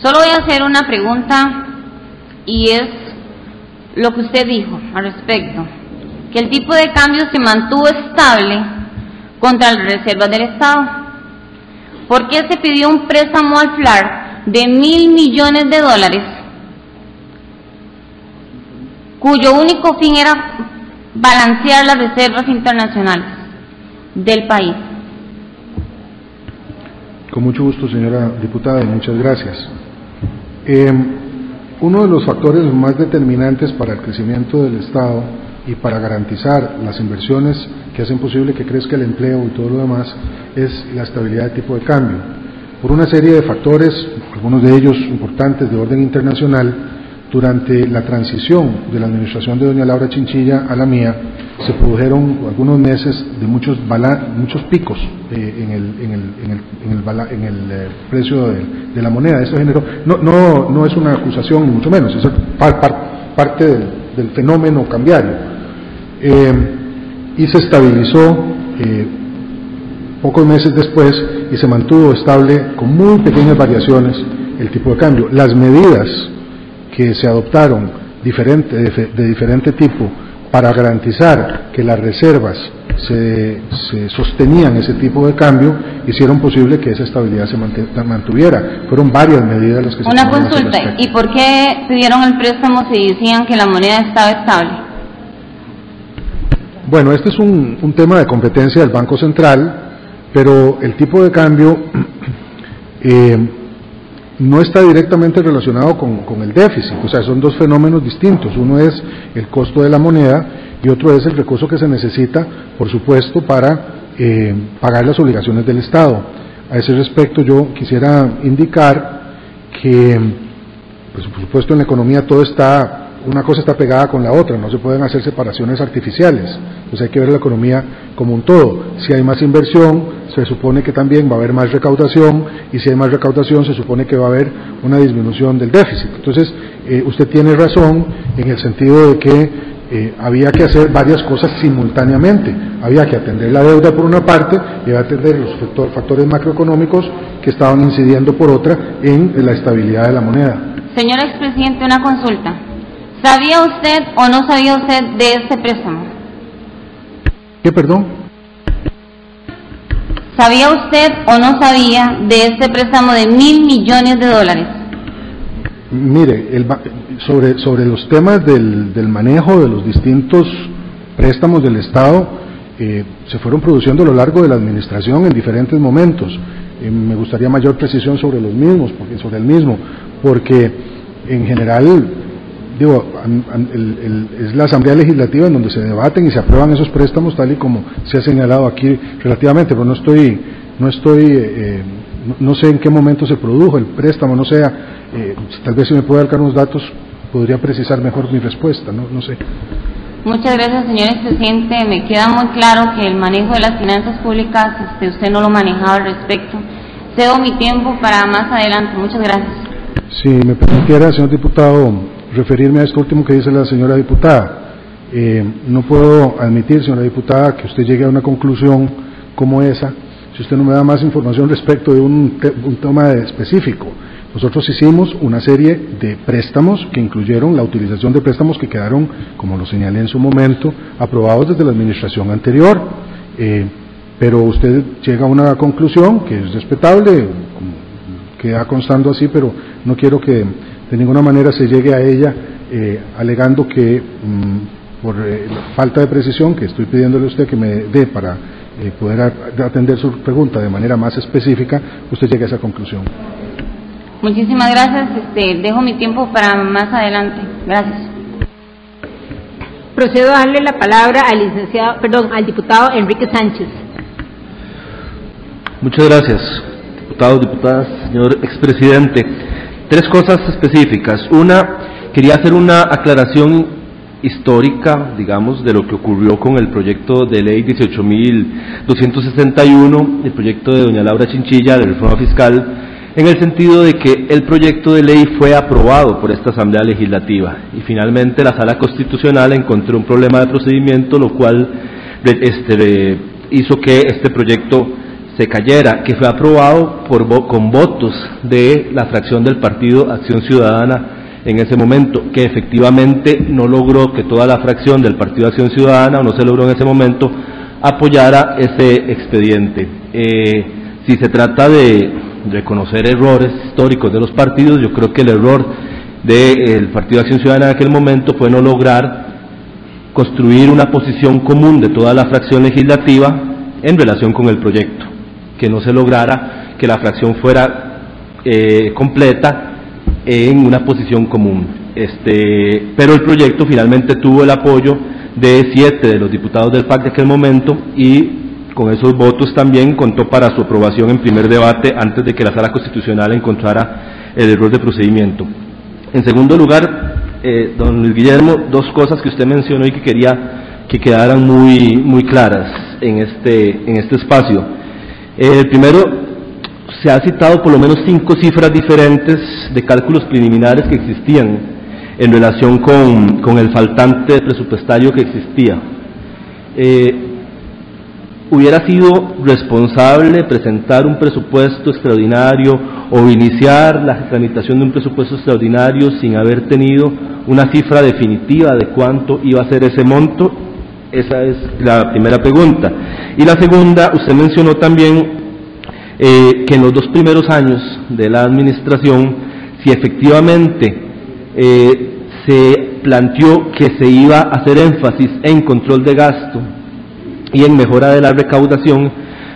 Solo voy a hacer una pregunta y es lo que usted dijo al respecto, que el tipo de cambio se mantuvo estable contra las reservas del Estado. ¿Por qué se pidió un préstamo al FLAR de mil millones de dólares, cuyo único fin era balancear las reservas internacionales del país? Con mucho gusto, señora diputada, y muchas gracias. Eh, uno de los factores más determinantes para el crecimiento del Estado y para garantizar las inversiones que hacen posible que crezca el empleo y todo lo demás es la estabilidad de tipo de cambio. Por una serie de factores, algunos de ellos importantes de orden internacional, durante la transición de la administración de doña Laura Chinchilla a la mía, se produjeron algunos meses de muchos, muchos picos eh, en, el, eh, precio de, la moneda. Esto generó, no, no, no es una acusación, ni mucho menos, es parte del, fenómeno cambiario. Eh, y se estabilizó pocos meses después y se mantuvo estable con muy pequeñas variaciones el tipo de cambio. Las medidas que se adoptaron diferente, de, diferente tipo para garantizar que las reservas se, se, sostenían ese tipo de cambio, hicieron posible que esa estabilidad se mantuviera. Fueron varias medidas las que Una consulta, ¿y por qué pidieron el préstamo si decían que la moneda estaba estable? Bueno, este es un, un tema de competencia del Banco Central, pero el tipo de cambio eh, no está directamente relacionado con, con, el déficit, o sea, son dos fenómenos distintos. Uno es el costo de la moneda y otro es el recurso que se necesita, por supuesto, para eh, pagar las obligaciones del Estado. A ese respecto yo quisiera indicar que, pues, por supuesto, en la economía todo está una cosa está pegada con la otra, no se pueden hacer separaciones artificiales. Entonces hay que ver la economía como un todo. Si hay más inversión, se supone que también va a haber más recaudación y si hay más recaudación, se supone que va a haber una disminución del déficit. Entonces, eh, usted tiene razón en el sentido de que eh, había que hacer varias cosas simultáneamente. Había que atender la deuda por una parte y había que atender los factores macroeconómicos que estaban incidiendo por otra en la estabilidad de la moneda. Señor expresidente, una consulta. ¿Sabía usted o no sabía usted de este préstamo? ¿Qué, perdón? ¿Sabía usted o no sabía de este préstamo de mil millones de dólares? Mire, el, sobre, sobre los temas del, del, manejo de los distintos préstamos del Estado, eh, se fueron produciendo a lo largo de la administración en diferentes momentos. Eh, me gustaría mayor precisión sobre los mismos, porque, sobre el mismo, porque en general digo, es la Asamblea Legislativa en donde se debaten y se aprueban esos préstamos tal y como se ha señalado aquí relativamente, pero no estoy, no estoy, eh, no, sé en qué momento se produjo el préstamo, no sea, eh, tal vez si me puede dar unos datos podría precisar mejor mi respuesta, no, no sé. Muchas gracias, señor presidente. Me queda muy claro que el manejo de las finanzas públicas, este, usted no lo manejaba al respecto. Cedo mi tiempo para más adelante. Muchas gracias. Si me permitiera, señor diputado, referirme a esto último que dice la señora diputada. Eh, no puedo admitir, señora diputada, que usted llegue a una conclusión como esa si usted no me da más información respecto de un, un tema específico. Nosotros hicimos una serie de préstamos que incluyeron la utilización de préstamos que quedaron, como lo señalé en su momento, aprobados desde la administración anterior. Eh, pero usted llega a una conclusión que es respetable, queda constando así, pero no quiero que de ninguna manera se llegue a ella eh, alegando que mm, por eh, falta de precisión que estoy pidiéndole a usted que me dé para eh, poder atender su pregunta de manera más específica, usted llegue a esa conclusión. Muchísimas gracias. Este, dejo mi tiempo para más adelante. Gracias. Procedo a darle la palabra al licenciado, perdón, al diputado Enrique Sánchez. Muchas gracias, diputados, diputadas, señor expresidente. Tres cosas específicas. Una, quería hacer una aclaración histórica, digamos, de lo que ocurrió con el proyecto de ley 18.261, el proyecto de doña Laura Chinchilla de reforma fiscal, en el sentido de que el proyecto de ley fue aprobado por esta Asamblea Legislativa y finalmente la Sala Constitucional encontró un problema de procedimiento, lo cual este, hizo que este proyecto se cayera, que fue aprobado por, con votos de la fracción del Partido Acción Ciudadana en ese momento, que efectivamente no logró que toda la fracción del Partido Acción Ciudadana, o no se logró en ese momento, apoyara ese expediente. Eh, si se trata de reconocer errores históricos de los partidos, yo creo que el error del Partido Acción Ciudadana en aquel momento fue no lograr construir una posición común de toda la fracción legislativa en relación con el proyecto que no se lograra que la fracción fuera eh, completa en una posición común. Este, pero el proyecto finalmente tuvo el apoyo de siete de los diputados del PAC de aquel momento y con esos votos también contó para su aprobación en primer debate antes de que la sala constitucional encontrara el error de procedimiento. En segundo lugar, eh, don Luis Guillermo, dos cosas que usted mencionó y que quería que quedaran muy, muy claras en este, en este espacio. Eh, primero, se ha citado por lo menos cinco cifras diferentes de cálculos preliminares que existían en relación con, el faltante presupuestario que existía. Eh, hubiera sido responsable presentar un presupuesto extraordinario o iniciar la tramitación de un presupuesto extraordinario sin haber tenido una cifra definitiva de cuánto iba a ser ese monto esa es la primera pregunta. Y la segunda, usted mencionó también eh, que en los dos primeros años de la administración, si efectivamente eh, se planteó que se iba a hacer énfasis en control de gasto y en mejora de la recaudación,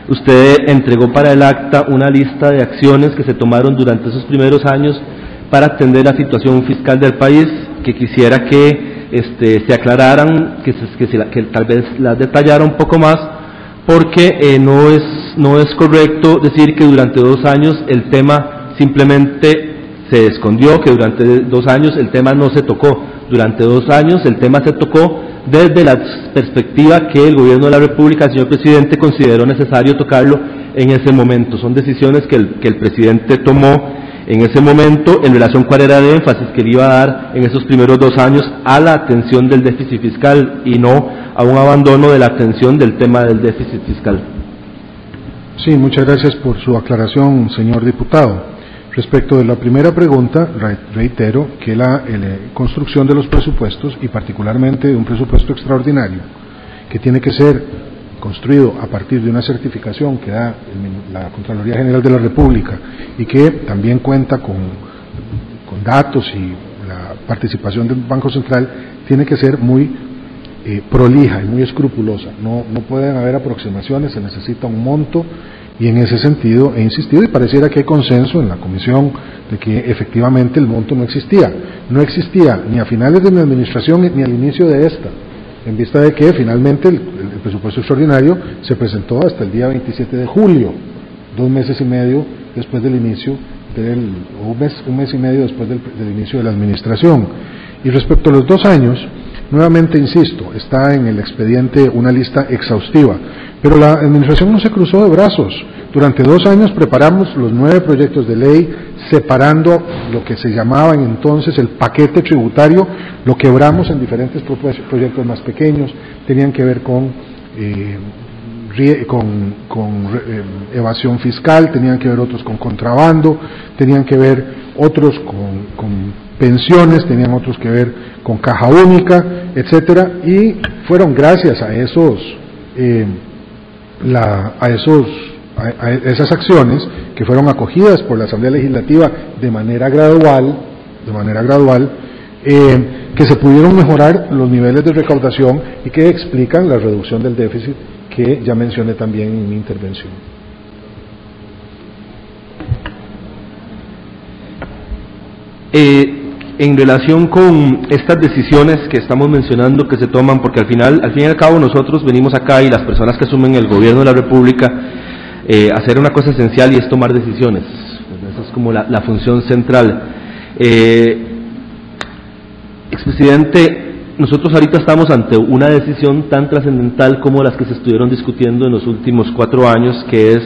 usted entregó para el acta una lista de acciones que se tomaron durante esos primeros años para atender la situación fiscal del país, que quisiera que este, se aclararan, que, que, tal vez las detallara un poco más, porque eh, no, es, no es correcto decir que durante dos años el tema simplemente se escondió, que durante dos años el tema no se tocó. Durante dos años el tema se tocó desde la perspectiva que el gobierno de la República, señor presidente, consideró necesario tocarlo en ese momento. Son decisiones que el, que el presidente tomó en ese momento en relación cuál era el énfasis que le iba a dar en esos primeros dos años a la atención del déficit fiscal y no a un abandono de la atención del tema del déficit fiscal. Sí, muchas gracias por su aclaración, señor diputado. Respecto de la primera pregunta, reitero que la eh, construcción de los presupuestos, y particularmente de un presupuesto extraordinario, que tiene que ser construido a partir de una certificación que da la Contraloría General de la República y que también cuenta con, datos y la participación del Banco Central, tiene que ser muy eh, prolija y muy escrupulosa. No, no pueden haber aproximaciones, se necesita un monto y en ese sentido he insistido y pareciera que hay consenso en la comisión de que efectivamente el monto no existía. No existía ni a finales de mi administración ni al inicio de esta, en vista de que finalmente el, presupuesto extraordinario se presentó hasta el día 27 de julio, dos meses y medio después del inicio del, un mes, un mes y medio después del, del inicio de la administración. Y respecto a los dos años, nuevamente insisto, está en el expediente una lista exhaustiva pero la administración no se cruzó de brazos. Durante dos años preparamos los nueve proyectos de ley, separando lo que se llamaba entonces el paquete tributario, lo quebramos en diferentes proyectos más pequeños, tenían que ver con, eh, con, eh, evasión fiscal, tenían que ver otros con contrabando, tenían que ver otros con, pensiones, tenían otros que ver con caja única, etcétera, y fueron gracias a esos eh, a, esos, a, esas acciones que fueron acogidas por la Asamblea Legislativa de manera gradual, de manera gradual, eh, que se pudieron mejorar los niveles de recaudación y que explican la reducción del déficit que ya mencioné también en mi intervención. Eh, en relación con estas decisiones que estamos mencionando que se toman, porque al final, al fin y al cabo nosotros venimos acá y las personas que asumen el gobierno de la República, eh, hacer una cosa esencial y es tomar decisiones. Esa es como la, función central. Eh, expresidente, nosotros ahorita estamos ante una decisión tan trascendental como las que se estuvieron discutiendo en los últimos cuatro años, que es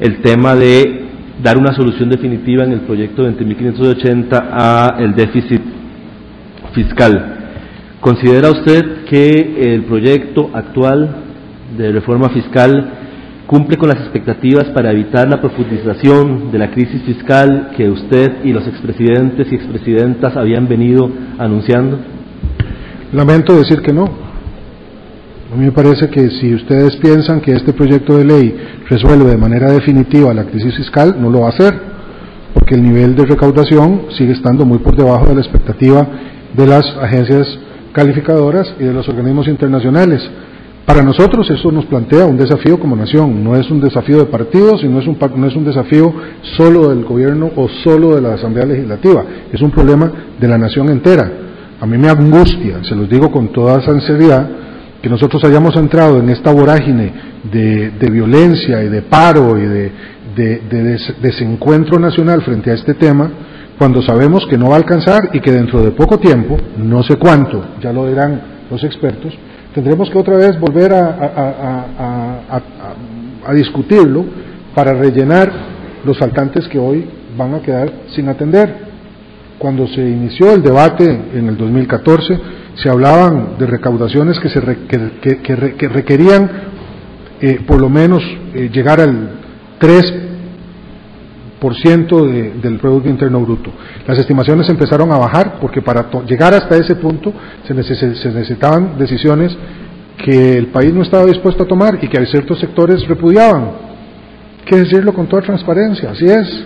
el tema de dar una solución definitiva en el proyecto 20.580 a el déficit fiscal. ¿Considera usted que el proyecto actual de reforma fiscal cumple con las expectativas para evitar la profundización de la crisis fiscal que usted y los expresidentes y expresidentas habían venido anunciando? Lamento decir que no. A mí me parece que si ustedes piensan que este proyecto de ley resuelve de manera definitiva la crisis fiscal, no lo va a hacer, porque el nivel de recaudación sigue estando muy por debajo de la expectativa de las agencias calificadoras y de los organismos internacionales. Para nosotros eso nos plantea un desafío como nación, no es un desafío de partidos y no es un, no es un desafío solo del gobierno o solo de la Asamblea Legislativa, es un problema de la nación entera. A mí me angustia, se los digo con toda sinceridad, que nosotros hayamos entrado en esta vorágine de, violencia y de paro y de, desencuentro nacional frente a este tema, cuando sabemos que no va a alcanzar y que dentro de poco tiempo, no sé cuánto, ya lo dirán los expertos, tendremos que otra vez volver a, discutirlo para rellenar los faltantes que hoy van a quedar sin atender. Cuando se inició el debate en el 2014, se hablaban de recaudaciones que, se que, requerían eh, por lo menos eh, llegar al 3% de, del Producto Interno Bruto. Las estimaciones empezaron a bajar porque para llegar hasta ese punto se, necesitaban decisiones que el país no estaba dispuesto a tomar y que ciertos sectores repudiaban. Hay decirlo con toda transparencia, así es.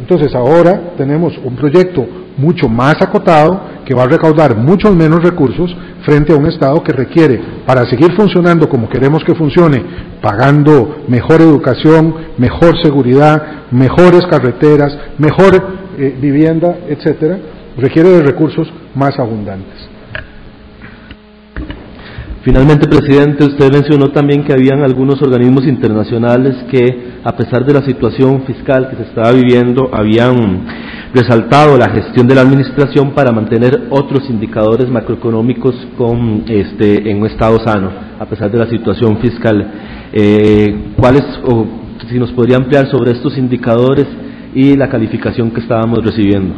Entonces ahora tenemos un proyecto mucho más acotado que va a recaudar muchos menos recursos frente a un Estado que requiere, para seguir funcionando como queremos que funcione, pagando mejor educación, mejor seguridad, mejores carreteras, mejor eh, vivienda, etcétera, requiere de recursos más abundantes. Finalmente, presidente, usted mencionó también que habían algunos organismos internacionales que, a pesar de la situación fiscal que se estaba viviendo, habían resaltado la gestión de la administración para mantener otros indicadores macroeconómicos con, este, en un estado sano, a pesar de la situación fiscal. Eh, ¿Cuáles, o si nos podría ampliar sobre estos indicadores y la calificación que estábamos recibiendo?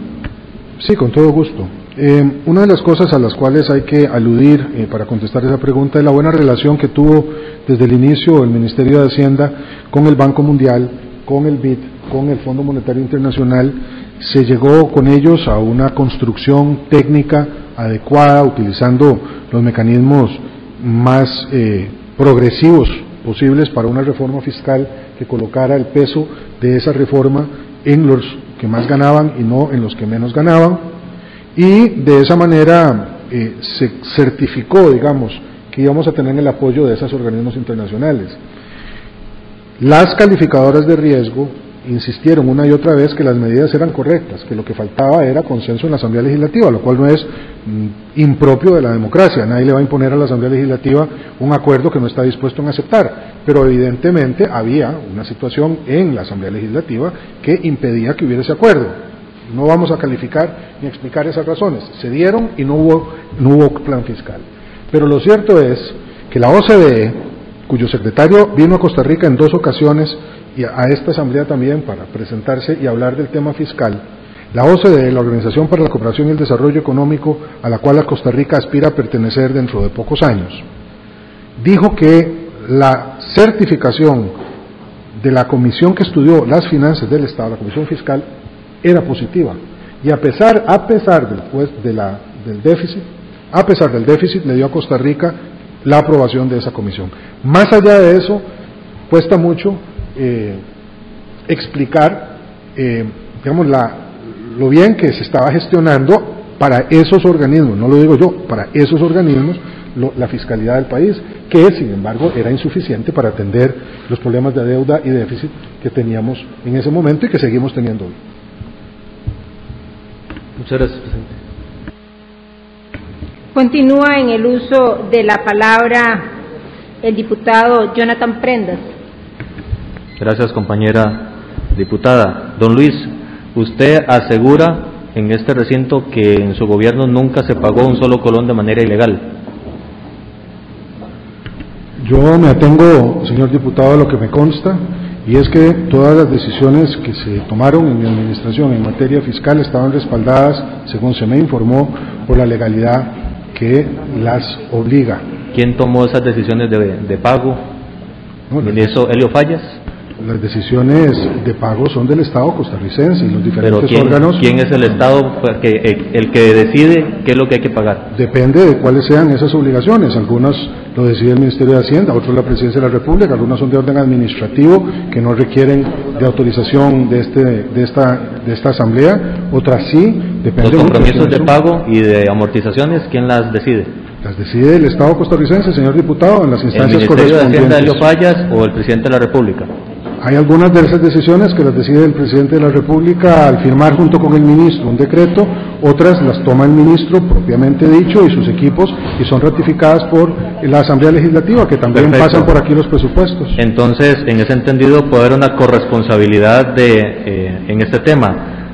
Sí, con todo gusto. Eh, una de las cosas a las cuales hay que aludir eh, para contestar esa pregunta es la buena relación que tuvo desde el inicio el Ministerio de Hacienda con el Banco Mundial, con el BID, con el Fondo Monetario Internacional. Se llegó con ellos a una construcción técnica adecuada, utilizando los mecanismos más eh, progresivos posibles para una reforma fiscal que colocara el peso de esa reforma en los que más ganaban y no en los que menos ganaban y de esa manera eh, se certificó, digamos, que íbamos a tener el apoyo de esos organismos internacionales. Las calificadoras de riesgo insistieron una y otra vez que las medidas eran correctas, que lo que faltaba era consenso en la Asamblea Legislativa, lo cual no es mm, impropio de la democracia. Nadie le va a imponer a la Asamblea Legislativa un acuerdo que no está dispuesto a aceptar. Pero evidentemente había una situación en la Asamblea Legislativa que impedía que hubiera ese acuerdo. No vamos a calificar ni explicar esas razones. Se dieron y no hubo, no hubo plan fiscal. Pero lo cierto es que la OCDE, cuyo secretario vino a Costa Rica en dos ocasiones y a esta asamblea también para presentarse y hablar del tema fiscal, la OCDE, la Organización para la Cooperación y el Desarrollo Económico, a la cual Costa Rica aspira a pertenecer dentro de pocos años, dijo que la certificación de la comisión que estudió las finanzas del Estado, la comisión fiscal, era positiva. Y a pesar, a pesar del, pues, de la, del déficit, a pesar del déficit, le dio a Costa Rica la aprobación de esa comisión. Más allá de eso, cuesta mucho eh, explicar, eh, digamos, la, lo bien que se estaba gestionando para esos organismos, no lo digo yo, para esos organismos, la fiscalidad del país, que sin embargo era insuficiente para atender los problemas de deuda y déficit que teníamos en ese momento y que seguimos teniendo hoy. Muchas gracias, presidente. Continúa en el uso de la palabra el diputado Jonathan Prendas. Gracias, compañera diputada. Don Luis, usted asegura en este recinto que en su gobierno nunca se pagó un solo colón de manera ilegal. Yo me atengo, señor diputado, a lo que me consta y es que todas las decisiones que se tomaron en mi administración en materia fiscal estaban respaldadas, según se me informó, por la legalidad que las obliga. ¿Quién tomó esas decisiones de, pago? ¿En eso Helio Fallas? Las decisiones de pago son del Estado costarricense y los diferentes quién, órganos. ¿Quién es el Estado que, el que decide qué es lo que hay que pagar? Depende de cuáles sean esas obligaciones. Algunas lo decide el Ministerio de Hacienda, otros la Presidencia de la República, algunas son de orden administrativo que no requieren de autorización de este de esta de esta asamblea, otras sí, depende Los compromisos de pago y de amortizaciones, ¿quién las decide? Las decide el Estado costarricense, señor diputado, en las instancias ¿El Ministerio de Hacienda Helio Fallas o el presidente de la República? Hay algunas de esas decisiones que las decide el presidente de la República al firmar junto con el ministro un decreto, otras las toma el ministro propiamente dicho y sus equipos y son ratificadas por la Asamblea Legislativa, que también pasan por aquí los presupuestos. Entonces, en ese entendido, puede haber una corresponsabilidad de, eh, en este tema.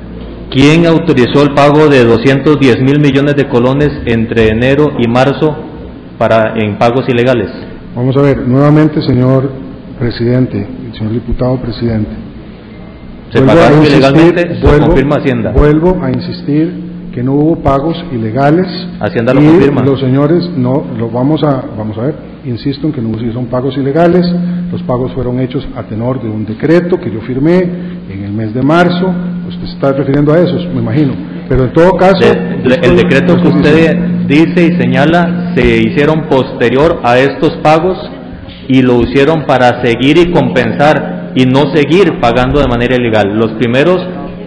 ¿Quién autorizó el pago de 210 mil millones de colones entre enero y marzo para, en pagos ilegales? Vamos a ver, nuevamente, señor presidente, señor diputado presidente. ¿Se pagaron ilegalmente? Vuelvo, confirma Hacienda. Vuelvo a insistir que no hubo pagos ilegales. Hacienda lo y confirma. Los señores no lo vamos a vamos a ver. Insisto en que no son pagos ilegales. Los pagos fueron hechos a tenor de un decreto que yo firmé en el mes de marzo. Usted se está refiriendo a eso, me imagino. Pero en todo caso, el decreto que usted dice y señala se hicieron posterior a estos pagos y lo hicieron para seguir y compensar y no seguir pagando de manera ilegal. Los primeros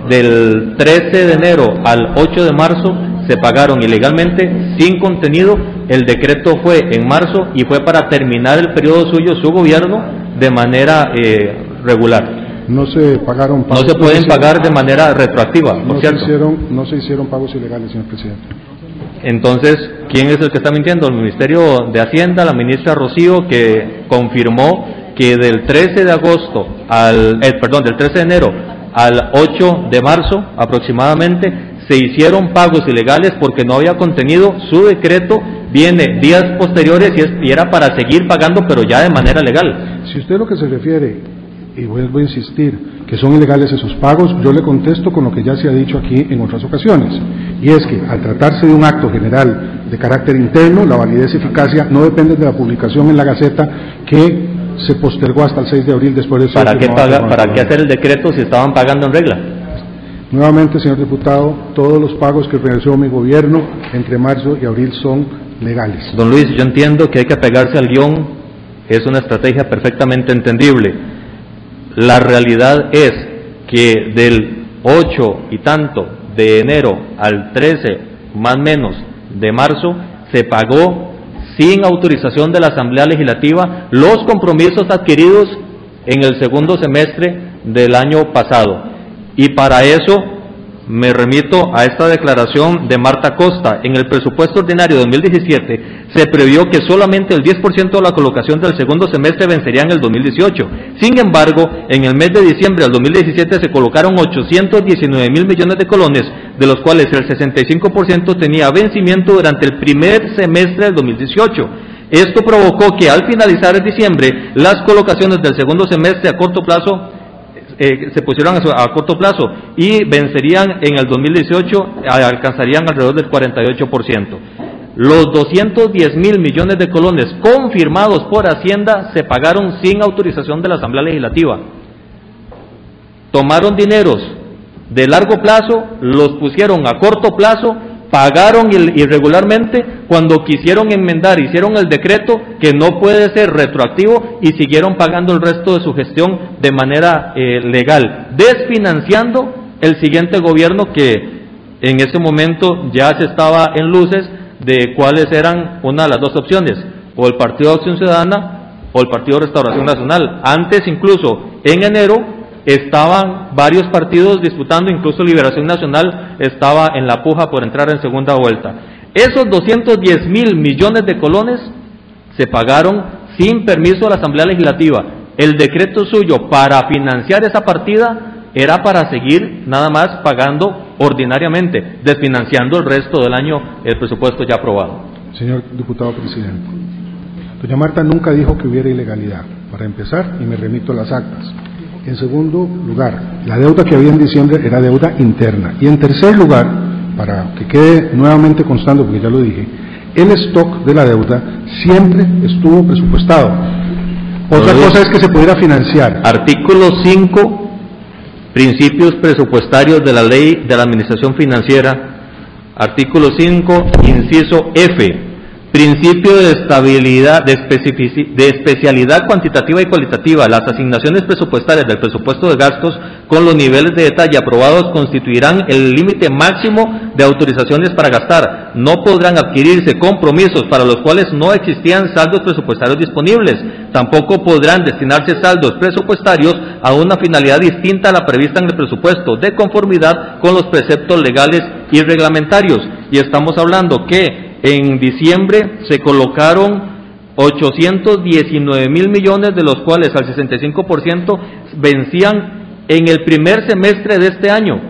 del 13 de enero al 8 de marzo se pagaron ilegalmente sin contenido. El decreto fue en marzo y fue para terminar el periodo suyo, su gobierno, de manera eh, regular. No se pagaron No se pueden pagar de manera retroactiva, no se, hicieron, no se hicieron pagos ilegales, señor presidente. Entonces, ¿quién es el que está mintiendo? El Ministerio de Hacienda, la ministra Rocío, que confirmó que del 13 de agosto al, eh, perdón, del 13 de enero al 8 de marzo aproximadamente, se hicieron pagos ilegales porque no había contenido. Su decreto viene días posteriores y, es- y era para seguir pagando, pero ya de manera legal. Si usted lo que se refiere, y vuelvo a insistir, que son ilegales esos pagos, yo le contesto con lo que ya se ha dicho aquí en otras ocasiones. Y es que al tratarse de un acto general de carácter interno, la validez y eficacia no dependen de la publicación en la Gaceta que se postergó hasta el 6 de abril después de ser ¿Para qué, paga- ¿Para qué hacer el decreto si estaban pagando en regla? Nuevamente, señor diputado, todos los pagos que realizó mi gobierno entre marzo y abril son legales. Don Luis, yo entiendo que hay que pegarse al guion, es una estrategia perfectamente entendible. La realidad es que del 8 y tanto de enero al 13, más menos, de marzo, se pagó sin autorización de la Asamblea Legislativa los compromisos adquiridos en el segundo semestre del año pasado. Y para eso me remito a esta declaración de Marta Costa. En el presupuesto ordinario de 2017 se previó que solamente el 10% de la colocación del segundo semestre vencería en el 2018. Sin embargo, en el mes de diciembre del 2017 se colocaron 819 mil millones de colones, de los cuales el 65% tenía vencimiento durante el primer semestre del 2018. Esto provocó que al finalizar el diciembre, las colocaciones del segundo semestre a corto plazo eh, se pusieron a, a corto plazo y vencerían en el 2018, a- alcanzarían alrededor del 48%. Los 210 mil millones de colones confirmados por Hacienda se pagaron sin autorización de la Asamblea Legislativa. Tomaron dineros de largo plazo, los pusieron a corto plazo, pagaron irregularmente, cuando quisieron enmendar, hicieron el decreto que no puede ser retroactivo y siguieron pagando el resto de su gestión de manera eh, legal, desfinanciando el siguiente gobierno que en ese momento ya se estaba en luces de cuáles eran una de las dos opciones, o el Partido de Acción Ciudadana o el Partido de Restauración Nacional. Antes incluso, en enero, estaban varios partidos disputando, incluso Liberación Nacional estaba en la puja por entrar en segunda vuelta. Esos 210 mil millones de colones se pagaron sin permiso de la Asamblea Legislativa. El decreto suyo para financiar esa partida era para seguir nada más pagando ordinariamente, desfinanciando el resto del año el presupuesto ya aprobado. Señor diputado presidente, doña Marta nunca dijo que hubiera ilegalidad, para empezar, y me remito a las actas. En segundo lugar, la deuda que había en diciembre era deuda interna. Y en tercer lugar, para que quede nuevamente constante, porque ya lo dije, el stock de la deuda siempre estuvo presupuestado. Otra cosa es que se pudiera financiar. Artículo 5, principios presupuestarios de la ley de la administración financiera. Artículo 5, inciso F. Principio de estabilidad, de, especialidad cuantitativa y cualitativa. Las asignaciones presupuestarias del presupuesto de gastos con los niveles de detalle aprobados constituirán el límite máximo de autorizaciones para gastar. No podrán adquirirse compromisos para los cuales no existían saldos presupuestarios disponibles. Tampoco podrán destinarse saldos presupuestarios a una finalidad distinta a la prevista en el presupuesto, de conformidad con los preceptos legales y reglamentarios. Y estamos hablando que en diciembre se colocaron 819 mil millones, de los cuales al 65% vencían en el primer semestre de este año.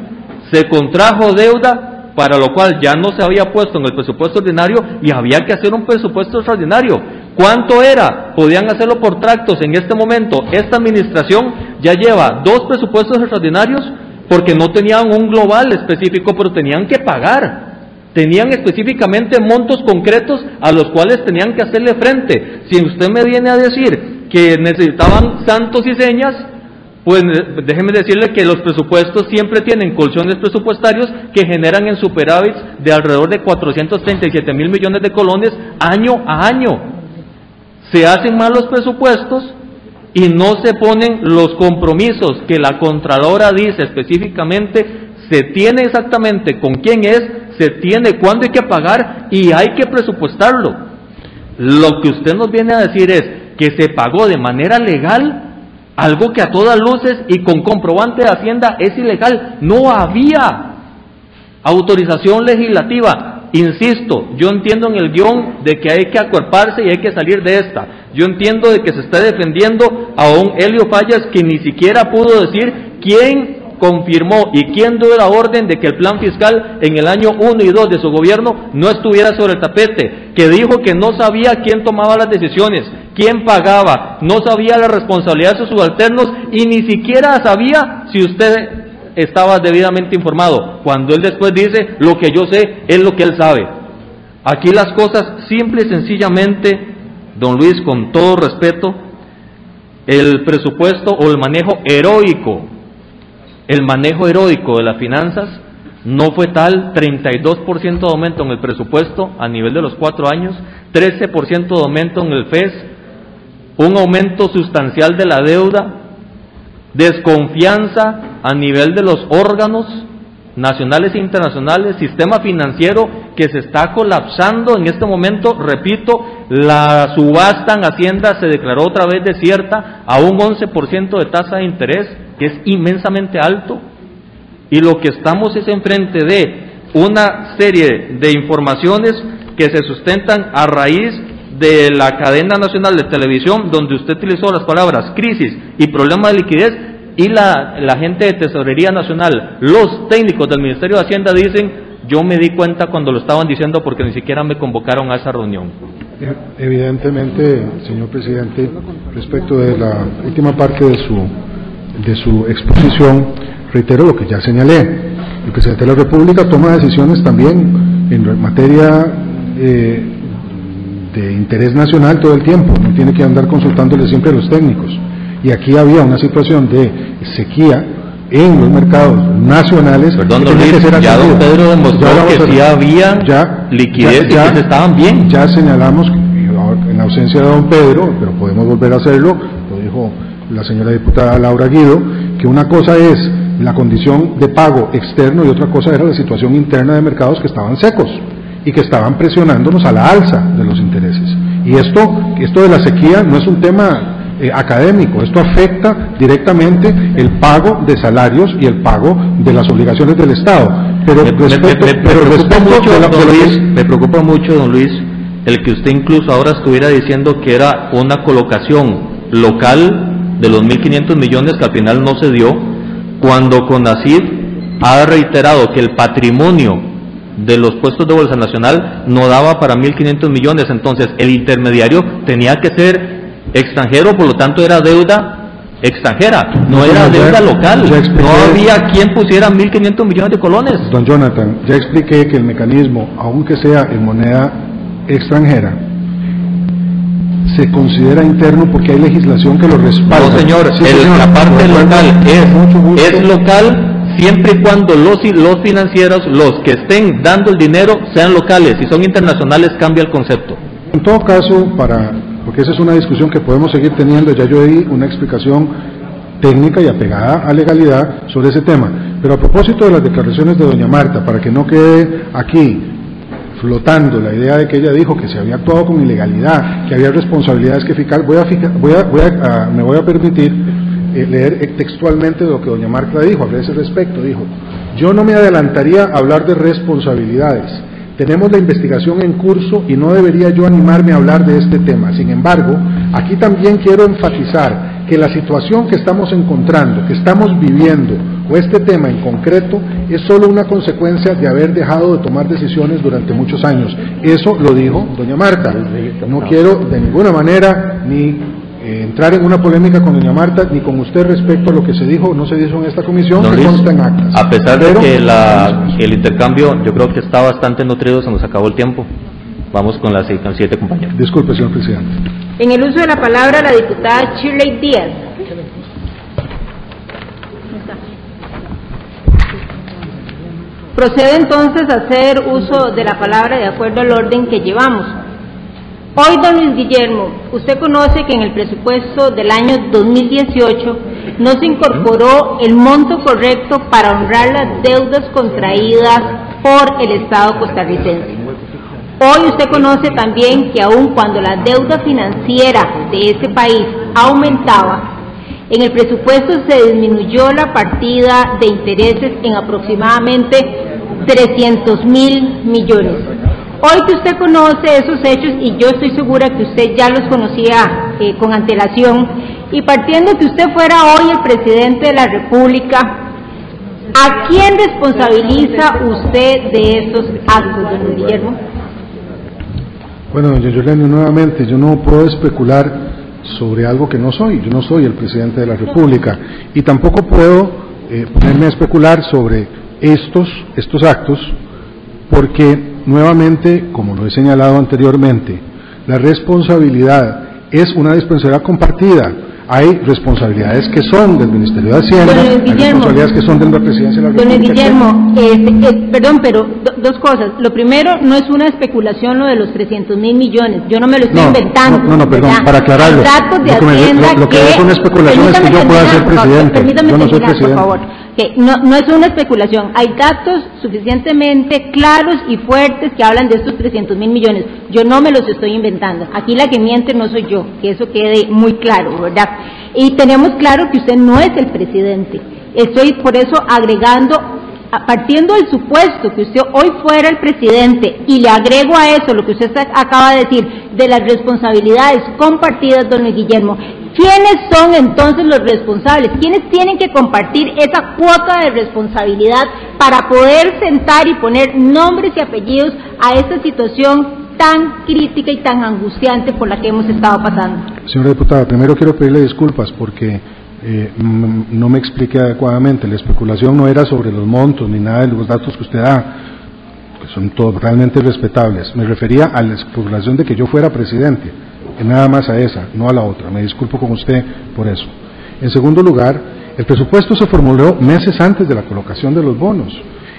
Se contrajo deuda, para lo cual ya no se había puesto en el presupuesto ordinario y había que hacer un presupuesto extraordinario. ¿Cuánto era? Podían hacerlo por tractos en este momento. Esta administración ya lleva dos presupuestos extraordinarios porque no tenían un global específico, pero tenían que pagar tenían específicamente montos concretos a los cuales tenían que hacerle frente. Si usted me viene a decir que necesitaban santos y señas, pues eh, déjeme decirle que los presupuestos siempre tienen colchones presupuestarios que generan en superávits de alrededor de 437 mil millones de colones año a año. Se hacen mal los presupuestos y no se ponen los compromisos que la Contralora dice específicamente, se tiene exactamente con quién es, se tiene cuándo hay que pagar y hay que presupuestarlo. Lo que usted nos viene a decir es que se pagó de manera legal algo que a todas luces y con comprobante de Hacienda es ilegal. No había autorización legislativa. Insisto, yo entiendo en el guion de que hay que acuerparse y hay que salir de esta. Yo entiendo de que se está defendiendo a un Helio Fallas que ni siquiera pudo decir quién confirmó y quién dio la orden de que el plan fiscal en el año 1 y 2 de su gobierno no estuviera sobre el tapete, que dijo que no sabía quién tomaba las decisiones, quién pagaba, no sabía la responsabilidad de sus subalternos y ni siquiera sabía si usted estaba debidamente informado, cuando él después dice, lo que yo sé es lo que él sabe. Aquí las cosas simple y sencillamente, don Luis, con todo respeto, el presupuesto o el manejo heroico, el manejo heroico de las finanzas no fue tal, 32% de aumento en el presupuesto a nivel de los cuatro años, 13% de aumento en el FES, un aumento sustancial de la deuda, desconfianza a nivel de los órganos nacionales e internacionales, sistema financiero que se está colapsando en este momento, repito, la subasta en Hacienda se declaró otra vez desierta a un 11% de tasa de interés, que es inmensamente alto, y lo que estamos es enfrente de una serie de informaciones que se sustentan a raíz de la cadena nacional de televisión, donde usted utilizó las palabras crisis y problema de liquidez, y la, la gente de Tesorería Nacional, los técnicos del Ministerio de Hacienda dicen, yo me di cuenta cuando lo estaban diciendo porque ni siquiera me convocaron a esa reunión. Evidentemente, señor presidente, respecto de la última parte de su, de su exposición, reitero lo que ya señalé. El presidente de la República toma decisiones también en materia eh, de interés nacional todo el tiempo, no tiene que andar consultándole siempre a los técnicos. Y aquí había una situación de sequía en los mercados nacionales. Perdón, don Luis, ya don Pedro demostró que sí había ya, liquidez y que estaban bien. Ya señalamos, en ausencia de don Pedro, pero podemos volver a hacerlo, lo dijo la señora diputada Laura Guido, que una cosa es la condición de pago externo y otra cosa era la situación interna de mercados que estaban secos y que estaban presionándonos a la alza de los intereses. Y esto, esto de la sequía no es un tema eh, académico, esto afecta directamente el pago de salarios y el pago de las obligaciones del Estado. Pero me, respecto, me, me, pero preocupa mucho, la- don Luis, me preocupa mucho, don Luis, el que usted incluso ahora estuviera diciendo que era una colocación local de los 1.500 millones que al final no se dio, cuando CONACID ha reiterado que el patrimonio de los puestos de Bolsa Nacional no daba para 1.500 millones, entonces el intermediario tenía que ser extranjero, por lo tanto era deuda extranjera, no era deuda local, expliqué. no había quien pusiera 1.500 millones de colones. Don Jonathan, ya expliqué que el mecanismo, aunque sea en moneda extranjera, se considera interno porque hay legislación que lo respalda. No, señor, Sí, el- señor. la parte local es local siempre y cuando los, los financieros, los que estén dando el dinero, sean locales. Si son internacionales, cambia el concepto. En todo caso, para, porque esa es una discusión que podemos seguir teniendo, ya yo di una explicación técnica y apegada a legalidad sobre ese tema. Pero a propósito de las declaraciones de doña Marta, para que no quede aquí flotando la idea de que ella dijo que se había actuado con ilegalidad, que había responsabilidades que fijar, voy a, voy a, voy a- ah, me voy a permitir eh, leer textualmente lo que doña Marta dijo a ese respecto. Dijo, yo no me adelantaría a hablar de responsabilidades. Tenemos la investigación en curso y no debería yo animarme a hablar de este tema. Sin embargo, aquí también quiero enfatizar que la situación que estamos encontrando, que estamos viviendo, o este tema en concreto, es solo una consecuencia de haber dejado de tomar decisiones durante muchos años. Eso lo dijo doña Marta. No quiero de ninguna manera ni eh, entrar en una polémica con doña Marta ni con usted respecto a lo que se dijo o no se dijo en esta comisión, Don que Luis, consta en actas. a pesar de Pero- que la- el intercambio yo creo que está bastante nutrido, se nos acabó el tiempo. Vamos con las con siete compañeros. Disculpe, señor presidente. En el uso de la palabra, la diputada Shirley Díaz. Procede entonces a hacer uso de la palabra de acuerdo al orden que llevamos. Hoy, don Luis Guillermo, usted conoce que en el presupuesto del año 2018 no se incorporó el monto correcto para honrar las deudas contraídas por el Estado costarricense. Hoy usted conoce también que aun cuando la deuda financiera de ese país aumentaba, en el presupuesto se disminuyó la partida de intereses en aproximadamente 300 mil millones. Hoy que usted conoce esos hechos y yo estoy segura que usted ya los conocía eh, con antelación y partiendo que usted fuera hoy el presidente de la República, ¿a quién responsabiliza usted de estos actos, don Guillermo? Bueno, doña Yolanda, nuevamente, yo no puedo especular sobre algo que no soy. Yo no soy el presidente de la República y tampoco puedo eh, ponerme a especular sobre estos, estos actos porque, nuevamente, como lo he señalado anteriormente, la responsabilidad es una responsabilidad compartida hay responsabilidades que son del Ministerio de Hacienda, hay responsabilidades que son de la Presidencia de la República. Don Guillermo, este, eh, perdón, pero dos cosas. Lo primero, no es una especulación lo de los 300 mil millones. Yo no me lo estoy inventando. No, no, perdón, para aclararlo. de lo, que, lo, que, es una especulación es que yo pueda ser presidente. Permítame yo no soy presidente. por favor. Que no, no es una especulación. Hay datos suficientemente claros y fuertes que hablan de estos 300 mil millones. Yo no me los estoy inventando. Aquí la que miente no soy yo, que eso quede muy claro, ¿verdad? Y tenemos claro que usted no es el presidente. Estoy por eso agregando, partiendo del supuesto que usted hoy fuera el presidente, y le agrego a eso lo que usted acaba de decir, de las responsabilidades compartidas, don Guillermo, ¿quiénes son entonces los responsables? ¿Quiénes tienen que compartir esa cuota de responsabilidad para poder sentar y poner nombres y apellidos a esta situación tan crítica y tan angustiante por la que hemos estado pasando. Señora diputada, primero quiero pedirle disculpas porque eh, no me expliqué adecuadamente. La especulación no era sobre los montos ni nada de los datos que usted da, que son totalmente respetables. Me refería a la especulación de que yo fuera presidente, nada más a esa, no a la otra. Me disculpo con usted por eso. En segundo lugar, el presupuesto se formuló meses antes de la colocación de los bonos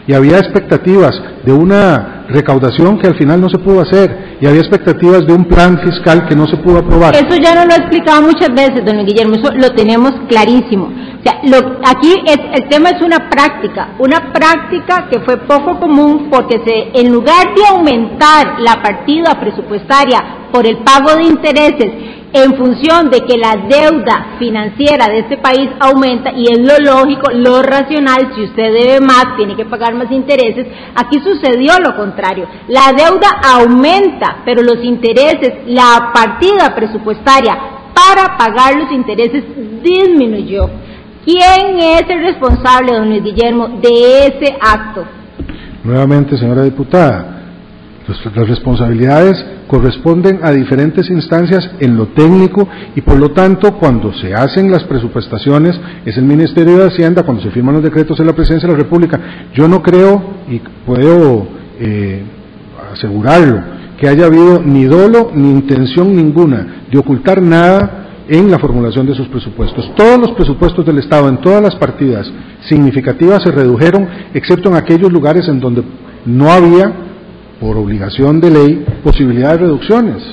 y había expectativas de una recaudación que al final no se pudo hacer y había expectativas de un plan fiscal que no se pudo aprobar. Eso ya no lo he explicado muchas veces, don Guillermo, eso lo tenemos clarísimo. Sea, lo, aquí es, el tema es una práctica, una práctica que fue poco común porque se, en lugar de aumentar la partida presupuestaria por el pago de intereses en función de que la deuda financiera de este país aumenta y es lo lógico, lo racional, si usted debe más, tiene que pagar más intereses, aquí sucedió lo contrario. La deuda aumenta, pero los intereses, la partida presupuestaria para pagar los intereses disminuyó. ¿Quién es el responsable, don Luis Guillermo, de ese acto? Nuevamente, señora diputada, las responsabilidades corresponden a diferentes instancias en lo técnico y por lo tanto cuando se hacen las presupuestaciones es el Ministerio de Hacienda, cuando se firman los decretos de la Presidencia de la República. Yo no creo y puedo eh, asegurarlo que haya habido ni dolo ni intención ninguna de ocultar nada en la formulación de sus presupuestos. Todos los presupuestos del Estado en todas las partidas significativas se redujeron, excepto en aquellos lugares en donde no había por obligación de ley, posibilidad de reducciones.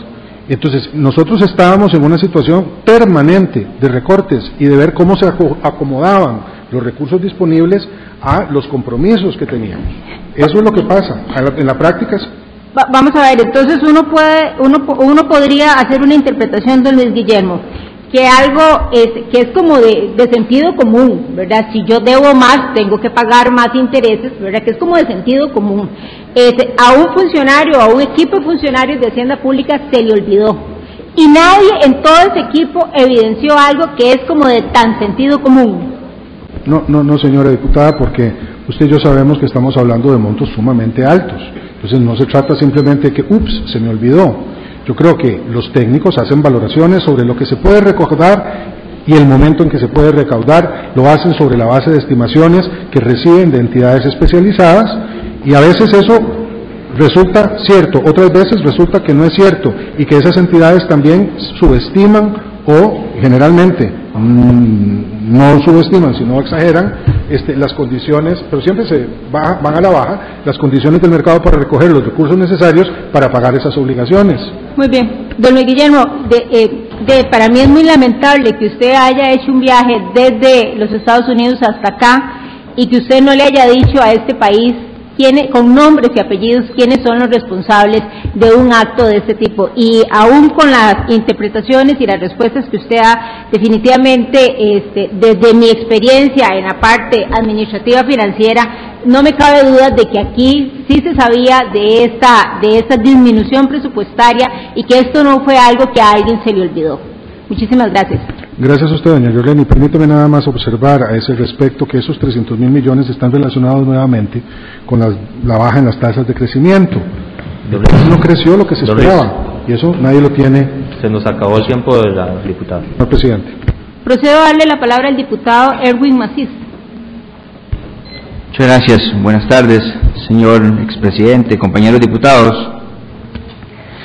Entonces, nosotros estábamos en una situación permanente de recortes y de ver cómo se acomodaban los recursos disponibles a los compromisos que teníamos. Eso es lo que pasa. En la práctica Vamos a ver, entonces uno puede, uno, uno podría hacer una interpretación de Luis Guillermo que algo es, que es como de, sentido común, ¿verdad? Si yo debo más, tengo que pagar más intereses, ¿verdad? Que es como de sentido común. a un funcionario, a un equipo de funcionarios de Hacienda Pública se le olvidó. Y nadie en todo ese equipo evidenció algo que es como de tan sentido común. No, no, no, señora diputada, porque usted y yo sabemos que estamos hablando de montos sumamente altos. Entonces no se trata simplemente de que, ups, se me olvidó. Yo creo que los técnicos hacen valoraciones sobre lo que se puede recaudar y el momento en que se puede recaudar, lo hacen sobre la base de estimaciones que reciben de entidades especializadas y a veces eso resulta cierto, otras veces resulta que no es cierto y que esas entidades también subestiman o generalmente mm, no subestiman, sino exageran este, las condiciones, pero siempre se van a la baja, las condiciones del mercado para recoger los recursos necesarios para pagar esas obligaciones. Muy bien. Don Guillermo, eh, de, para mí es muy lamentable que usted haya hecho un viaje desde los Estados Unidos hasta acá y que usted no le haya dicho a este país con nombres y apellidos quiénes son los responsables de un acto de este tipo. Y aún con las interpretaciones y las respuestas que usted da, definitivamente, este, desde mi experiencia en la parte administrativa financiera, no me cabe duda de que aquí sí se sabía de esta, de esta disminución presupuestaria y que esto no fue algo que a alguien se le olvidó. Muchísimas gracias. Gracias a usted, doña Yoleni. Permítame nada más observar a ese respecto que esos 300 mil millones están relacionados nuevamente con la baja en las tasas de crecimiento. No creció lo que se esperaba y eso nadie lo tiene. Se nos acabó el tiempo de la diputada. Señor presidente. Procedo a darle la palabra al diputado Erwin Macís. Muchas gracias. Buenas tardes, señor expresidente, compañeros diputados.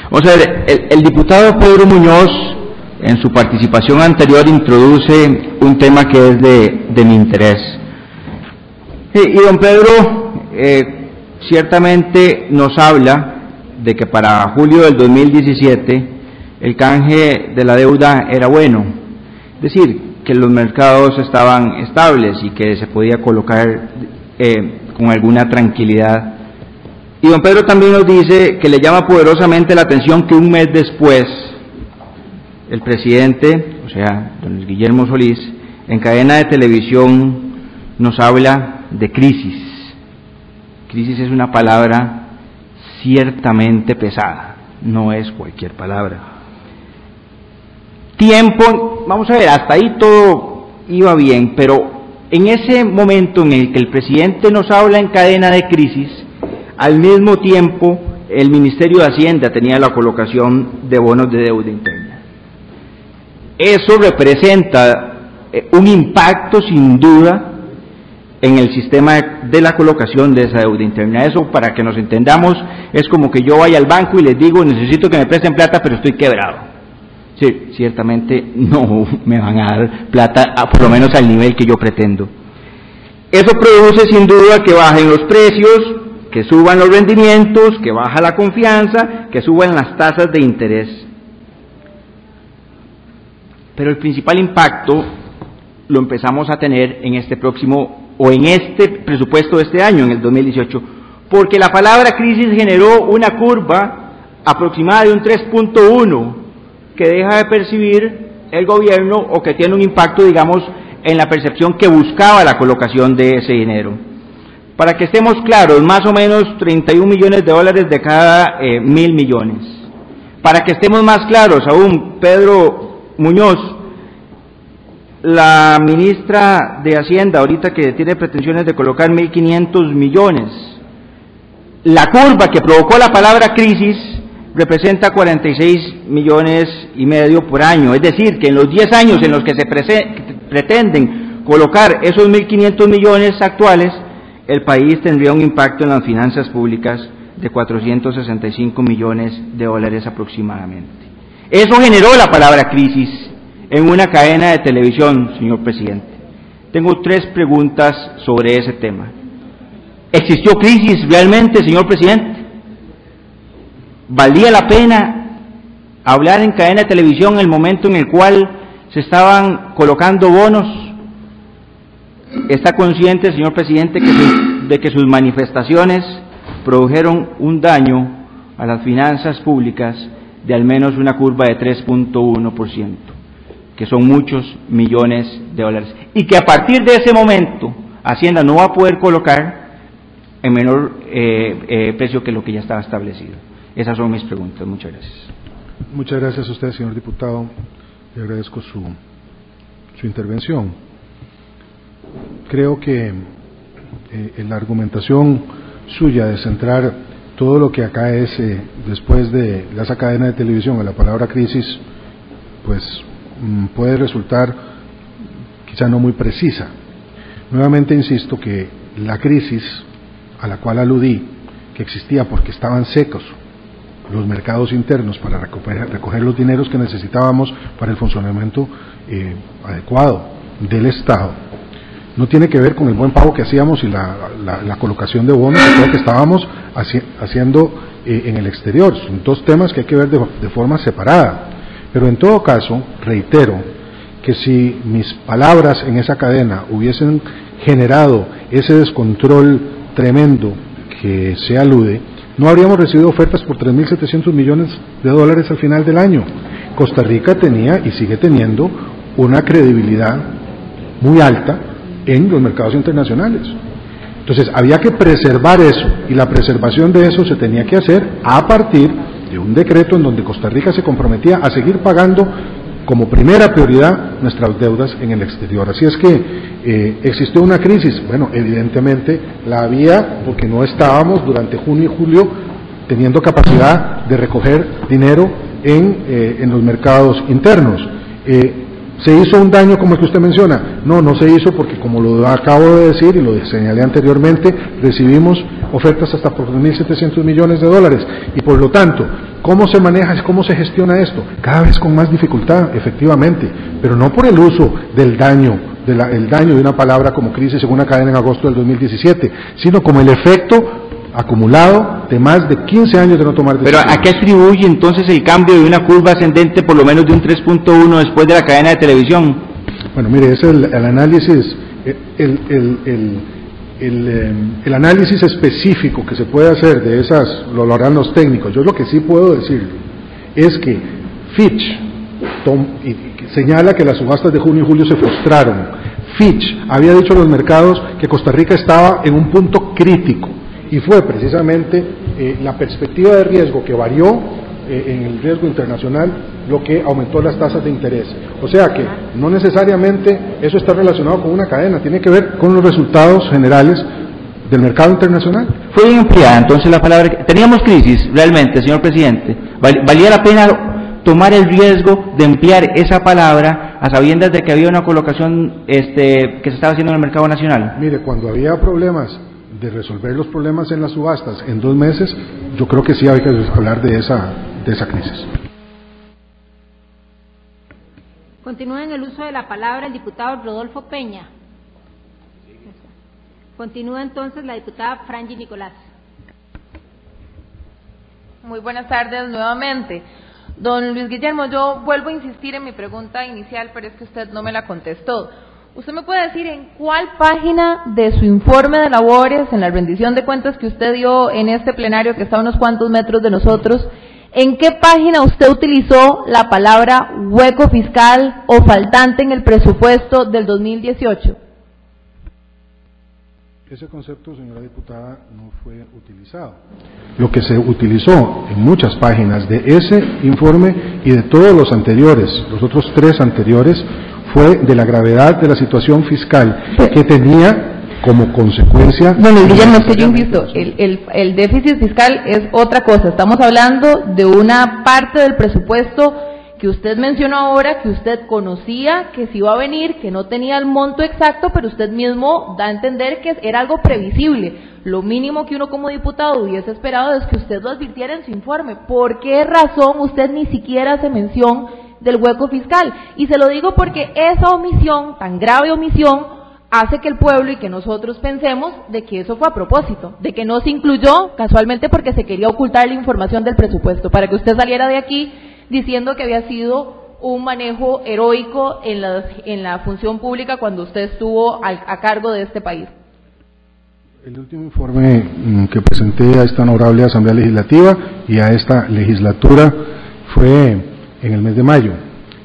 Vamos a ver, el, el diputado Pedro Muñoz en su participación anterior introduce un tema que es de, mi interés. Y, don Pedro eh, ciertamente nos habla de que para julio del 2017 el canje de la deuda era bueno, es decir, que los mercados estaban estables y que se podía colocar eh, con alguna tranquilidad. Y don Pedro también nos dice que le llama poderosamente la atención que un mes después el presidente, o sea, don Guillermo Solís, en cadena de televisión nos habla de crisis. Crisis es una palabra ciertamente pesada, no es cualquier palabra. Tiempo, vamos a ver, hasta ahí todo iba bien, pero en ese momento en el que el presidente nos habla en cadena de crisis, al mismo tiempo el Ministerio de Hacienda tenía la colocación de bonos de deuda interna. Eso representa eh, un impacto sin duda en el sistema de la colocación de esa deuda interna. Eso, para que nos entendamos, es como que yo vaya al banco y les digo, necesito que me presten plata, pero estoy quebrado. Sí, ciertamente no me van a dar plata, por lo menos al nivel que yo pretendo. Eso produce sin duda que bajen los precios, que suban los rendimientos, que baja la confianza, que suban las tasas de interés. Pero el principal impacto lo empezamos a tener en este próximo o en este presupuesto de este año, en el 2018, porque la palabra crisis generó una curva aproximada de un 3.1 que deja de percibir el gobierno o que tiene un impacto, digamos, en la percepción que buscaba la colocación de ese dinero. Para que estemos claros, más o menos 31 millones de dólares de cada eh, mil millones. Para que estemos más claros aún, Pedro Muñoz, la ministra de Hacienda, ahorita que tiene pretensiones de colocar 1.500 millones, la curva que provocó la palabra crisis representa 46 millones y medio por año. Es decir, que en los 10 años en los que se pretenden colocar esos 1.500 millones actuales, el país tendría un impacto en las finanzas públicas de 465 millones de dólares aproximadamente. Eso generó la palabra crisis en una cadena de televisión, señor presidente. Tengo tres preguntas sobre ese tema. ¿Existió crisis realmente, señor presidente? ¿Valía la pena hablar en cadena de televisión en el momento en el cual se estaban colocando bonos? ¿Está consciente, señor presidente, de que sus manifestaciones produjeron un daño a las finanzas públicas de al menos una curva de 3.1%, que son muchos millones de dólares. Y que a partir de ese momento Hacienda no va a poder colocar en menor eh, eh, precio que lo que ya estaba establecido. Esas son mis preguntas. Muchas gracias. Muchas gracias a usted, señor diputado. Le agradezco su, su intervención. Creo que eh, la argumentación suya de centrar todo lo que acá es, eh, después de esa cadena de televisión, a la palabra crisis, pues mm, puede resultar quizá no muy precisa. Nuevamente insisto que la crisis a la cual aludí, que existía porque estaban secos los mercados internos para recoger, los dineros que necesitábamos para el funcionamiento eh, adecuado del Estado, no tiene que ver con el buen pago que hacíamos y la, colocación de bonos que, que estábamos haciendo eh, en el exterior. Son dos temas que hay que ver de, forma separada. Pero en todo caso, reitero que si mis palabras en esa cadena hubiesen generado ese descontrol tremendo que se alude, no habríamos recibido ofertas por 3.700 millones de dólares al final del año. Costa Rica tenía y sigue teniendo una credibilidad muy alta en los mercados internacionales. Entonces, había que preservar eso y la preservación de eso se tenía que hacer a partir de un decreto en donde Costa Rica se comprometía a seguir pagando como primera prioridad nuestras deudas en el exterior. Así es que eh, existió una crisis. Bueno, evidentemente la había porque no estábamos durante junio y julio teniendo capacidad de recoger dinero en, eh, en los mercados internos. Eh, ¿Se hizo un daño como el que usted menciona? No, no se hizo porque como lo acabo de decir y lo señalé anteriormente, recibimos ofertas hasta por 1.700 millones de dólares y por lo tanto, ¿cómo se maneja, cómo se gestiona esto? Cada vez con más dificultad, efectivamente, pero no por el uso del daño, el daño de una palabra como crisis en una cadena en agosto del 2017, sino como el efecto acumulado de más de 15 años de no tomar decisiones. Pero ¿a qué atribuye entonces el cambio de una curva ascendente por lo menos de un 3.1 después de la cadena de televisión? Bueno, mire, es el, análisis, el, el, el, análisis específico que se puede hacer de esas, lo, harán los técnicos. Yo lo que sí puedo decir es que Fitch señala que las subastas de junio y julio se frustraron. Fitch había dicho a los mercados que Costa Rica estaba en un punto crítico y fue precisamente eh, la perspectiva de riesgo que varió eh, en el riesgo internacional lo que aumentó las tasas de interés. O sea que no necesariamente eso está relacionado con una cadena, tiene que ver con los resultados generales del mercado internacional. Fue bien empleada entonces la palabra. Teníamos crisis realmente, señor presidente. ¿Valía la pena tomar el riesgo de emplear esa palabra a sabiendas de que había una colocación este, que se estaba haciendo en el mercado nacional? Mire, cuando había problemas de resolver los problemas en las subastas en dos meses, yo creo que sí hay que hablar de esa, de esa crisis. Continúa en el uso de la palabra el diputado Rodolfo Peña. Continúa entonces la diputada Frangi Nicolás. Muy buenas tardes nuevamente. Don Luis Guillermo, yo vuelvo a insistir en mi pregunta inicial, pero es que usted no me la contestó. ¿Usted me puede decir en cuál página de su informe de labores, en la rendición de cuentas que usted dio en este plenario que está a unos cuantos metros de nosotros, en qué página usted utilizó la palabra hueco fiscal o faltante en el presupuesto del 2018? Ese concepto, señora diputada, no fue utilizado. Lo que se utilizó en muchas páginas de ese informe y de todos los anteriores, los otros tres anteriores, fue de la gravedad de la situación fiscal que tenía como consecuencia. Bueno, Guillermo, es que yo insisto, el, el, el, déficit fiscal es otra cosa. Estamos hablando de una parte del presupuesto que usted mencionó ahora, que usted conocía que se iba a venir, que no tenía el monto exacto, pero usted mismo da a entender que era algo previsible. Lo mínimo que uno como diputado hubiese esperado es que usted lo advirtiera en su informe. ¿Por qué razón usted ni siquiera hace mención del hueco fiscal. Y se lo digo porque esa omisión, tan grave omisión, hace que el pueblo y que nosotros pensemos de que eso fue a propósito, de que no se incluyó casualmente porque se quería ocultar la información del presupuesto, para que usted saliera de aquí diciendo que había sido un manejo heroico en la, en la función pública cuando usted estuvo a cargo de este país. El último informe mm, que presenté a esta honorable Asamblea Legislativa y a esta legislatura fue en el mes de mayo.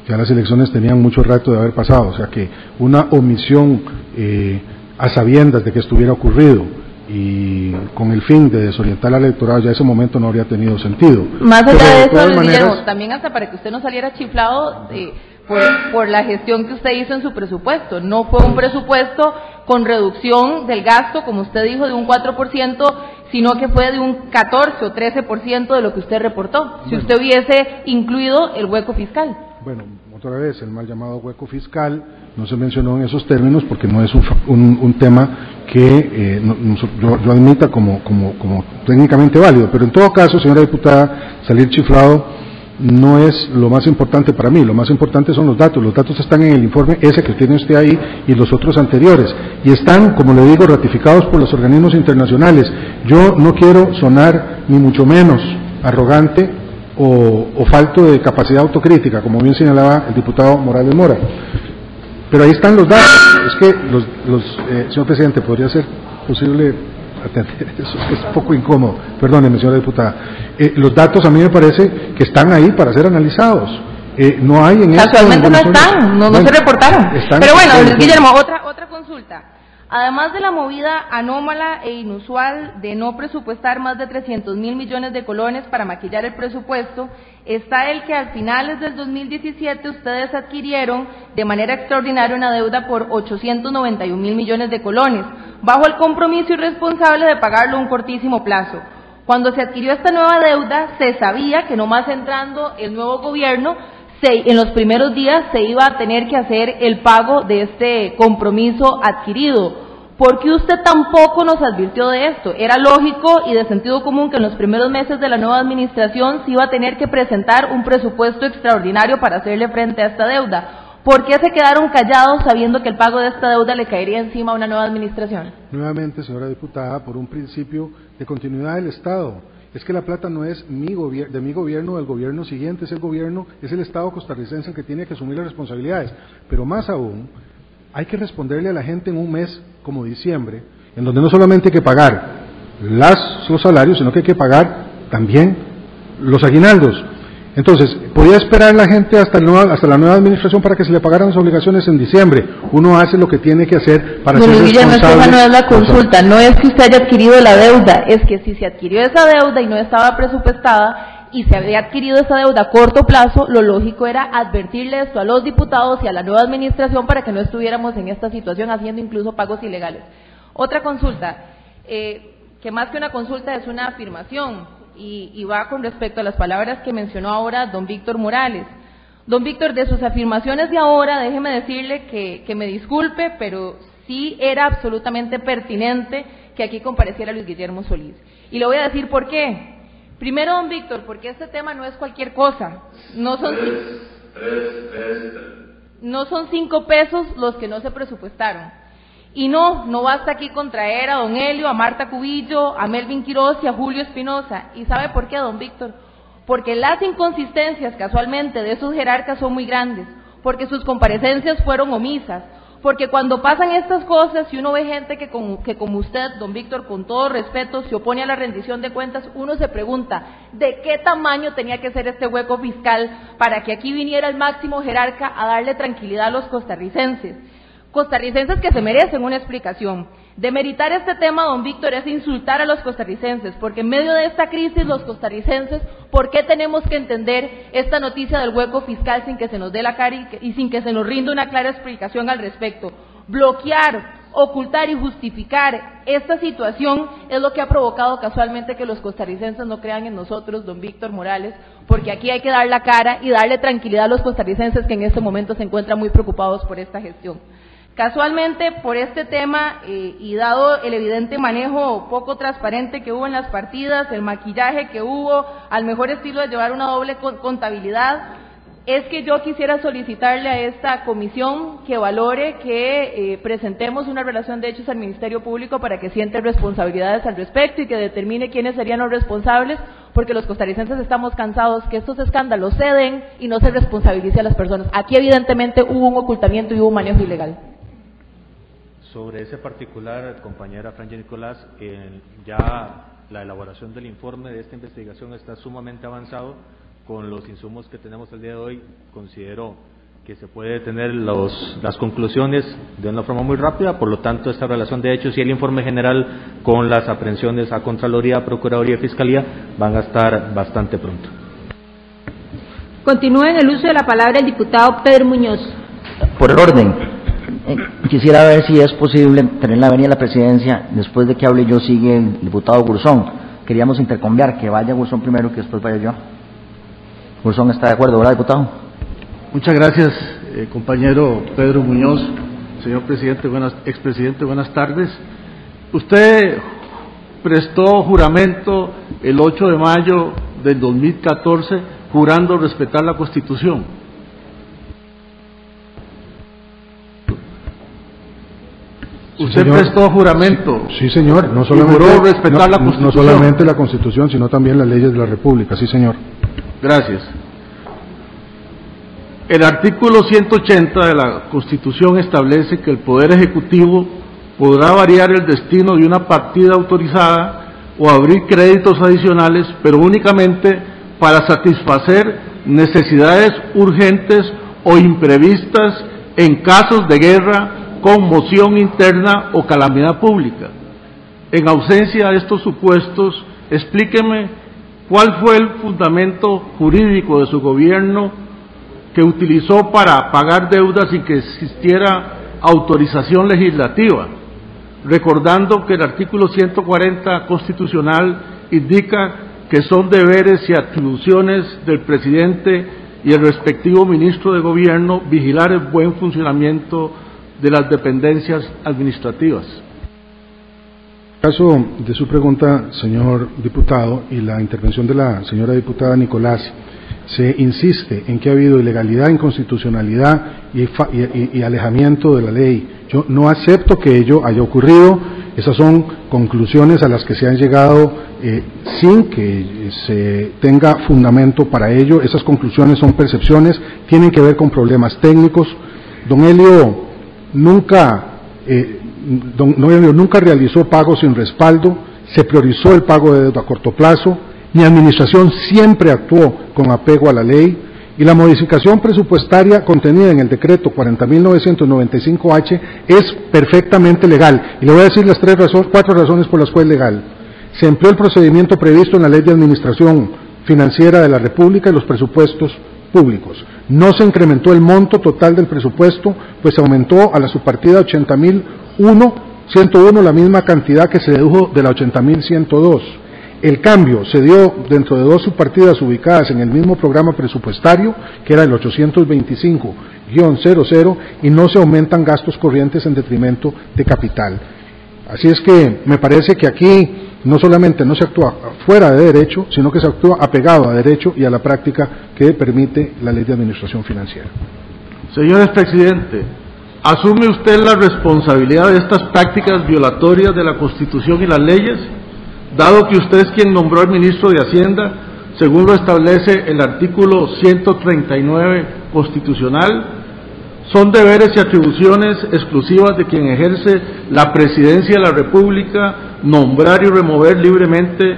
Ya las elecciones tenían mucho rato de haber pasado, o sea que una omisión eh, a sabiendas de que estuviera ocurrido y con el fin de desorientar al electorado ya ese momento no habría tenido sentido. Más allá de, eso, también hasta para que usted no saliera chiflado eh, por, por la gestión que usted hizo en su presupuesto. No fue un presupuesto con reducción del gasto, como usted dijo, de un 4%, sino que fue de un 14 o 13% de lo que usted reportó, si usted hubiese incluido el hueco fiscal. Bueno, otra vez, el mal llamado hueco fiscal no se mencionó en esos términos porque no es un, un, tema que eh, yo, yo, admita como, como, como técnicamente válido, pero en todo caso, señora diputada, salir chiflado no es lo más importante para mí, lo más importante son los datos, los datos están en el informe ese que tiene usted ahí y los otros anteriores, y están, como le digo, ratificados por los organismos internacionales. Yo no quiero sonar ni mucho menos arrogante o, falto de capacidad autocrítica, como bien señalaba el diputado Morales Mora, pero ahí están los datos. Es que, los, los eh, señor presidente, podría ser posible atender eso, es poco incómodo. Perdóneme, señora diputada. Eh, los datos a mí me parece que están ahí para ser analizados. Eh, no hay en Casualmente no están, no, no se reportaron. Pero bueno, Guillermo, otra, otra consulta. Además de la movida anómala e inusual de no presupuestar más de 300 mil millones de colones para maquillar el presupuesto, está el que al finales del 2017 ustedes adquirieron de manera extraordinaria una deuda por 891 mil millones de colones, bajo el compromiso irresponsable de pagarlo a un cortísimo plazo. Cuando se adquirió esta nueva deuda, se sabía que no más entrando el nuevo gobierno, en los primeros días se iba a tener que hacer el pago de este compromiso adquirido. ¿Por qué usted tampoco nos advirtió de esto? Era lógico y de sentido común que en los primeros meses de la nueva administración se iba a tener que presentar un presupuesto extraordinario para hacerle frente a esta deuda. ¿Por qué se quedaron callados sabiendo que el pago de esta deuda le caería encima a una nueva administración? Nuevamente, señora diputada, por un principio de continuidad del Estado es que la plata no es mi de mi gobierno del gobierno siguiente, es el gobierno, es el Estado costarricense el que tiene que asumir las responsabilidades. Pero más aún, hay que responderle a la gente en un mes como diciembre, en donde no solamente hay que pagar las, los salarios, sino que hay que pagar también los aguinaldos. Entonces, podía esperar la gente hasta, hasta la nueva administración para que se le pagaran las obligaciones en diciembre. Uno hace lo que tiene que hacer para ser responsable. no es la consulta, no es que usted haya adquirido la deuda, es que si se adquirió esa deuda y no estaba presupuestada y se había adquirido esa deuda a corto plazo, lo lógico era advertirle esto a los diputados y a la nueva administración para que no estuviéramos en esta situación haciendo incluso pagos ilegales. Otra consulta, eh, que más que una consulta es una afirmación y, va con respecto a las palabras que mencionó ahora don Víctor Morales. Don Víctor, de sus afirmaciones de ahora, déjeme decirle que, que me disculpe, pero sí era absolutamente pertinente que aquí compareciera Luis Guillermo Solís. Y le voy a decir por qué. Primero, don Víctor, porque este tema no es cualquier cosa. No son, no son cinco pesos los que no se presupuestaron. Y no, no basta aquí contraer a don Helio, a Marta Cubillo, a Melvin Quiroz y a Julio Espinosa. ¿Y sabe por qué, don Víctor? Porque las inconsistencias casualmente de esos jerarcas son muy grandes, porque sus comparecencias fueron omisas, porque cuando pasan estas cosas y uno ve gente que como, que como usted, don Víctor, con todo respeto, se opone a la rendición de cuentas, uno se pregunta, ¿de qué tamaño tenía que ser este hueco fiscal para que aquí viniera el máximo jerarca a darle tranquilidad a los costarricenses? costarricenses que se merecen una explicación. Demeritar este tema, don Víctor, es insultar a los costarricenses, porque en medio de esta crisis los costarricenses, ¿por qué tenemos que entender esta noticia del hueco fiscal sin que se nos dé la cara y, sin que se nos rinda una clara explicación al respecto? Bloquear, ocultar y justificar esta situación es lo que ha provocado casualmente que los costarricenses no crean en nosotros, don Víctor Morales, porque aquí hay que dar la cara y darle tranquilidad a los costarricenses que en este momento se encuentran muy preocupados por esta gestión. Casualmente, por este tema eh, y dado el evidente manejo poco transparente que hubo en las partidas, el maquillaje que hubo, al mejor estilo de llevar una doble contabilidad, es que yo quisiera solicitarle a esta comisión que valore que eh, presentemos una relación de hechos al Ministerio Público para que siente responsabilidades al respecto y que determine quiénes serían los responsables, porque los costarricenses estamos cansados que estos escándalos se den y no se responsabilice a las personas. Aquí evidentemente hubo un ocultamiento y hubo un manejo ilegal. Sobre ese particular, compañera Franja Nicolás, ya la elaboración del informe de esta investigación está sumamente avanzado. Con los insumos que tenemos el día de hoy, considero que se puede tener los, las conclusiones de una forma muy rápida, por lo tanto, esta relación de hechos y el informe general con las aprehensiones a Contraloría, Procuraduría y Fiscalía van a estar bastante pronto. Continúa en el uso de la palabra el diputado Pedro Muñoz. Por el orden. Eh, quisiera ver si es posible tener la venida de la presidencia, después de que hable yo sigue el diputado Gurzón. Queríamos intercambiar, que vaya Gurzón primero que después vaya yo. Gurzón está de acuerdo, ¿verdad, diputado? Muchas gracias, eh, compañero Pedro Muñoz. Señor presidente, buenas, expresidente, buenas tardes. Usted prestó juramento el 8 de mayo del 2014 jurando respetar la Constitución. Usted prestó juramento. Sí, señor. No solamente, respetar la Constitución. No solamente la Constitución, sino también las leyes de la República. Sí, señor. Gracias. El artículo 180 de la Constitución establece que el Poder Ejecutivo podrá variar el destino de una partida autorizada o abrir créditos adicionales, pero únicamente para satisfacer necesidades urgentes o imprevistas en casos de guerra, conmoción interna o calamidad pública. En ausencia de estos supuestos, explíqueme cuál fue el fundamento jurídico de su gobierno que utilizó para pagar deudas sin que existiera autorización legislativa, recordando que el artículo 140 constitucional indica que son deberes y atribuciones del presidente y el respectivo ministro de Gobierno vigilar el buen funcionamiento de las dependencias administrativas. En caso de su pregunta, señor diputado, y la intervención de la señora diputada Nicolás, se insiste en que ha habido ilegalidad, inconstitucionalidad y, alejamiento de la ley. Yo no acepto que ello haya ocurrido. Esas son conclusiones a las que se han llegado eh, sin que se tenga fundamento para ello. Esas conclusiones son percepciones, tienen que ver con problemas técnicos. Don Helio nunca, eh, don, Helio nunca realizó pagos sin respaldo, se priorizó el pago de deuda a corto plazo, mi administración siempre actuó con apego a la ley y la modificación presupuestaria contenida en el decreto 40.995H es perfectamente legal. Y le voy a decir las tres razones, cuatro razones por las cuales es legal. Se empleó el procedimiento previsto en la Ley de Administración Financiera de la República y los presupuestos públicos. No se incrementó el monto total del presupuesto, pues se aumentó a la subpartida 80.001, 101 la misma cantidad que se dedujo de la 80.102. El cambio se dio dentro de dos subpartidas ubicadas en el mismo programa presupuestario, que era el 825-00, y no se aumentan gastos corrientes en detrimento de capital. Así es que me parece que aquí no solamente no se actúa fuera de derecho, sino que se actúa apegado a derecho y a la práctica que permite la ley de administración financiera. Señor presidente, ¿asume usted la responsabilidad de estas prácticas violatorias de la Constitución y las leyes? dado que usted es quien nombró al ministro de Hacienda, según lo establece el artículo 139 constitucional, son deberes y atribuciones exclusivas de quien ejerce la presidencia de la República nombrar y remover libremente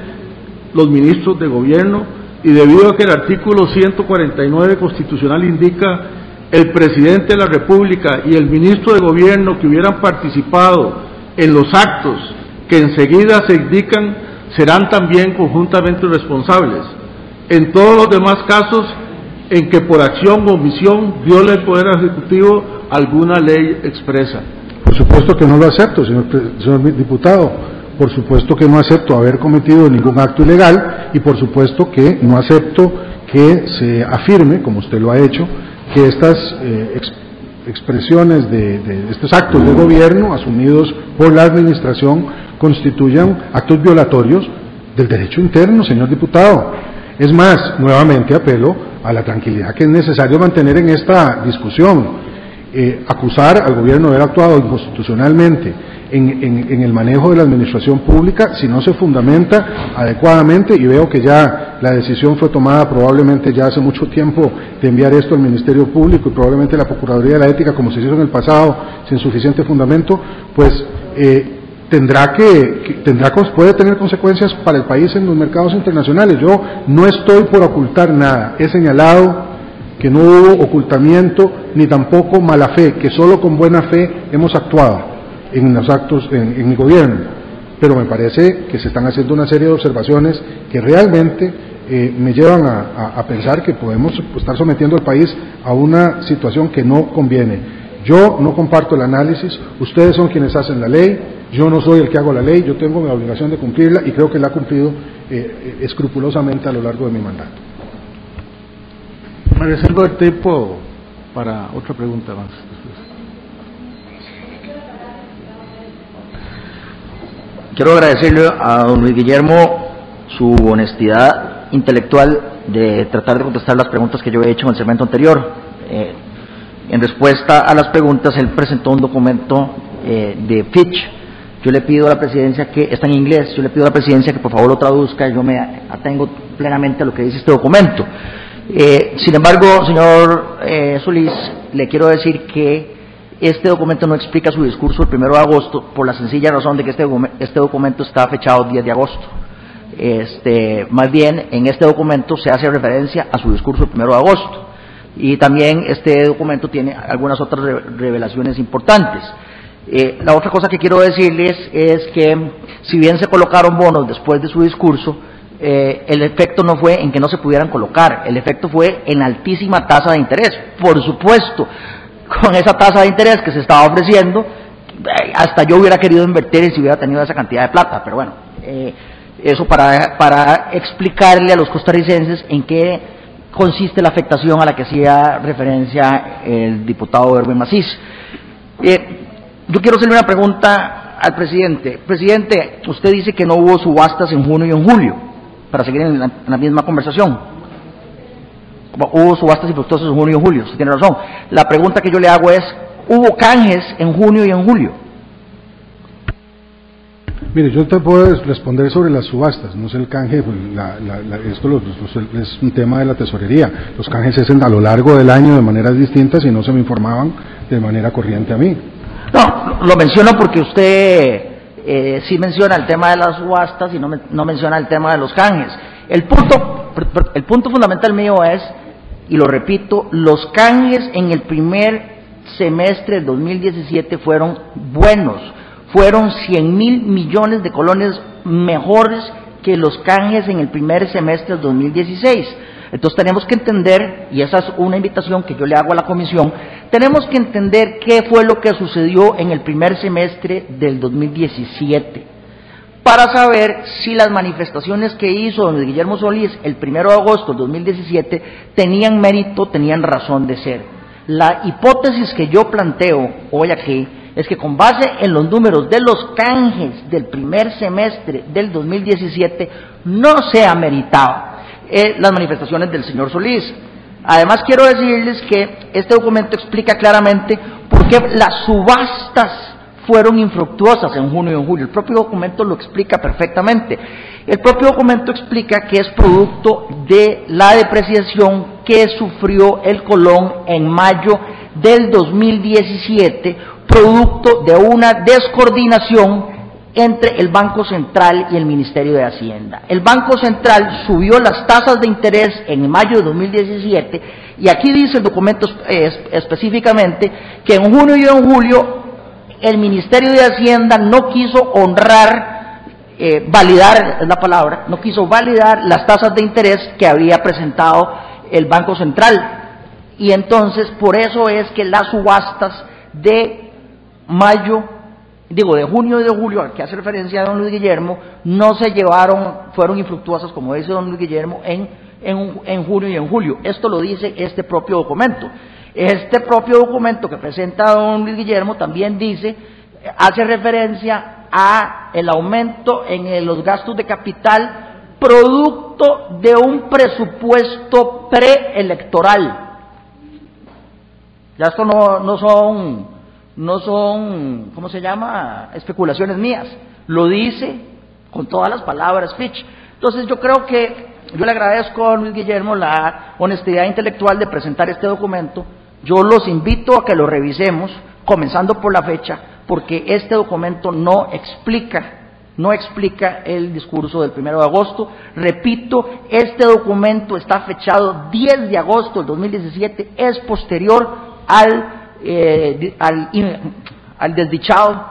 los ministros de gobierno y debido a que el artículo 149 constitucional indica el presidente de la República y el ministro de gobierno que hubieran participado en los actos que enseguida se indican serán también conjuntamente responsables. En todos los demás casos en que por acción o omisión viole el Poder Ejecutivo alguna ley expresa. Por supuesto que no lo acepto, señor, señor diputado. Por supuesto que no acepto haber cometido ningún acto ilegal y por supuesto que no acepto que se afirme, como usted lo ha hecho, que estas eh, expresiones de, estos actos de gobierno asumidos por la Administración constituyan actos violatorios del derecho interno, señor diputado. Es más, nuevamente apelo a la tranquilidad que es necesario mantener en esta discusión. Eh, acusar al gobierno de haber actuado inconstitucionalmente en, el manejo de la administración pública si no se fundamenta adecuadamente y veo que ya la decisión fue tomada probablemente ya hace mucho tiempo de enviar esto al Ministerio Público y probablemente la Procuraduría de la Ética como se hizo en el pasado sin suficiente fundamento, pues eh, tendrá que, tendrá puede tener consecuencias para el país en los mercados internacionales. Yo no estoy por ocultar nada, he señalado que no hubo ocultamiento ni tampoco mala fe, que solo con buena fe hemos actuado en los actos en, mi gobierno. Pero me parece que se están haciendo una serie de observaciones que realmente eh, me llevan a, pensar que podemos estar sometiendo al país a una situación que no conviene. Yo no comparto el análisis, ustedes son quienes hacen la ley, yo no soy el que hago la ley, yo tengo mi obligación de cumplirla y creo que la ha cumplido eh, eh, escrupulosamente a lo largo de mi mandato. Me reservo el tiempo para otra pregunta más. Quiero agradecerle a don Luis Guillermo su honestidad intelectual de tratar de contestar las preguntas que yo he hecho en el segmento anterior. Eh, en respuesta a las preguntas, él presentó un documento eh, de Fitch. Yo le pido a la presidencia que, está en inglés, yo le pido a la presidencia que por favor lo traduzca, yo me atengo plenamente a lo que dice este documento. Eh, sin embargo, señor Solís, le quiero decir que Este documento no explica su discurso el primero de agosto por la sencilla razón de que este, este documento está fechado 10 de agosto. Este, más bien, en este documento se hace referencia a su discurso el primero de agosto. Y también este documento tiene algunas otras revelaciones importantes. Eh, la otra cosa que quiero decirles es que si bien se colocaron bonos después de su discurso, eh, el efecto no fue en que no se pudieran colocar, el efecto fue en altísima tasa de interés. Por supuesto, con esa tasa de interés que se estaba ofreciendo, eh, hasta yo hubiera querido invertir si hubiera tenido esa cantidad de plata, pero bueno, eso para, para explicarle a los costarricenses en qué consiste la afectación a la que hacía referencia el diputado Erwin Macís. Eh, yo quiero hacerle una pregunta al presidente. Presidente, usted dice que no hubo subastas en junio y en julio, para seguir en la, misma conversación. Hubo subastas infructuosas en junio y julio, usted tiene razón. La pregunta que yo le hago es, ¿hubo canjes en junio y en julio? Mire, yo te puedo responder sobre las subastas, no sé el canje, pues, esto es un tema de la tesorería. Los canjes se hacen a lo largo del año de maneras distintas y no se me informaban de manera corriente a mí. No, lo menciono porque usted eh, sí menciona el tema de las subastas y no, no menciona el tema de los canjes. El punto, el punto fundamental mío es, y lo repito, los canjes en el primer semestre del 2017 fueron buenos fueron 100 mil millones de colones mejores que los canjes en el primer semestre del 2016. Entonces tenemos que entender, y esa es una invitación que yo le hago a la comisión, tenemos que entender qué fue lo que sucedió en el primer semestre del 2017 para saber si las manifestaciones que hizo don Guillermo Solís el primero de agosto del 2017 tenían mérito, tenían razón de ser. La hipótesis que yo planteo hoy aquí es que con base en los números de los canjes del primer semestre del 2017 no se ha meritado eh, las manifestaciones del señor Solís. Además quiero decirles que este documento explica claramente por qué las subastas fueron infructuosas en junio y en julio. El propio documento lo explica perfectamente. El propio documento explica que es producto de la depreciación que sufrió el Colón en mayo del 2017 producto de una descoordinación entre el Banco Central y el Ministerio de Hacienda. El Banco Central subió las tasas de interés en mayo de 2017 y aquí dice el documento específicamente que en junio y en julio el Ministerio de Hacienda no quiso honrar, eh, validar es la palabra, no quiso validar las tasas de interés que había presentado el Banco Central. Y entonces por eso es que las subastas de mayo, digo, de junio y de julio, al que hace referencia don Luis Guillermo, no se llevaron, fueron infructuosas, como dice don Luis Guillermo, en, en, junio y en julio. Esto lo dice este propio documento. Este propio documento que presenta don Luis Guillermo también dice, hace referencia a el aumento en los gastos de capital producto de un presupuesto preelectoral. Ya esto no, no son no son, ¿cómo se llama?, especulaciones mías. Lo dice con todas las palabras Fitch. Entonces yo creo que yo le agradezco a Luis Guillermo la honestidad intelectual de presentar este documento. Yo los invito a que lo revisemos, comenzando por la fecha, porque este documento no explica, no explica el discurso del primero de agosto. Repito, este documento está fechado 10 de agosto del 2017, es posterior al eh, al, desdichado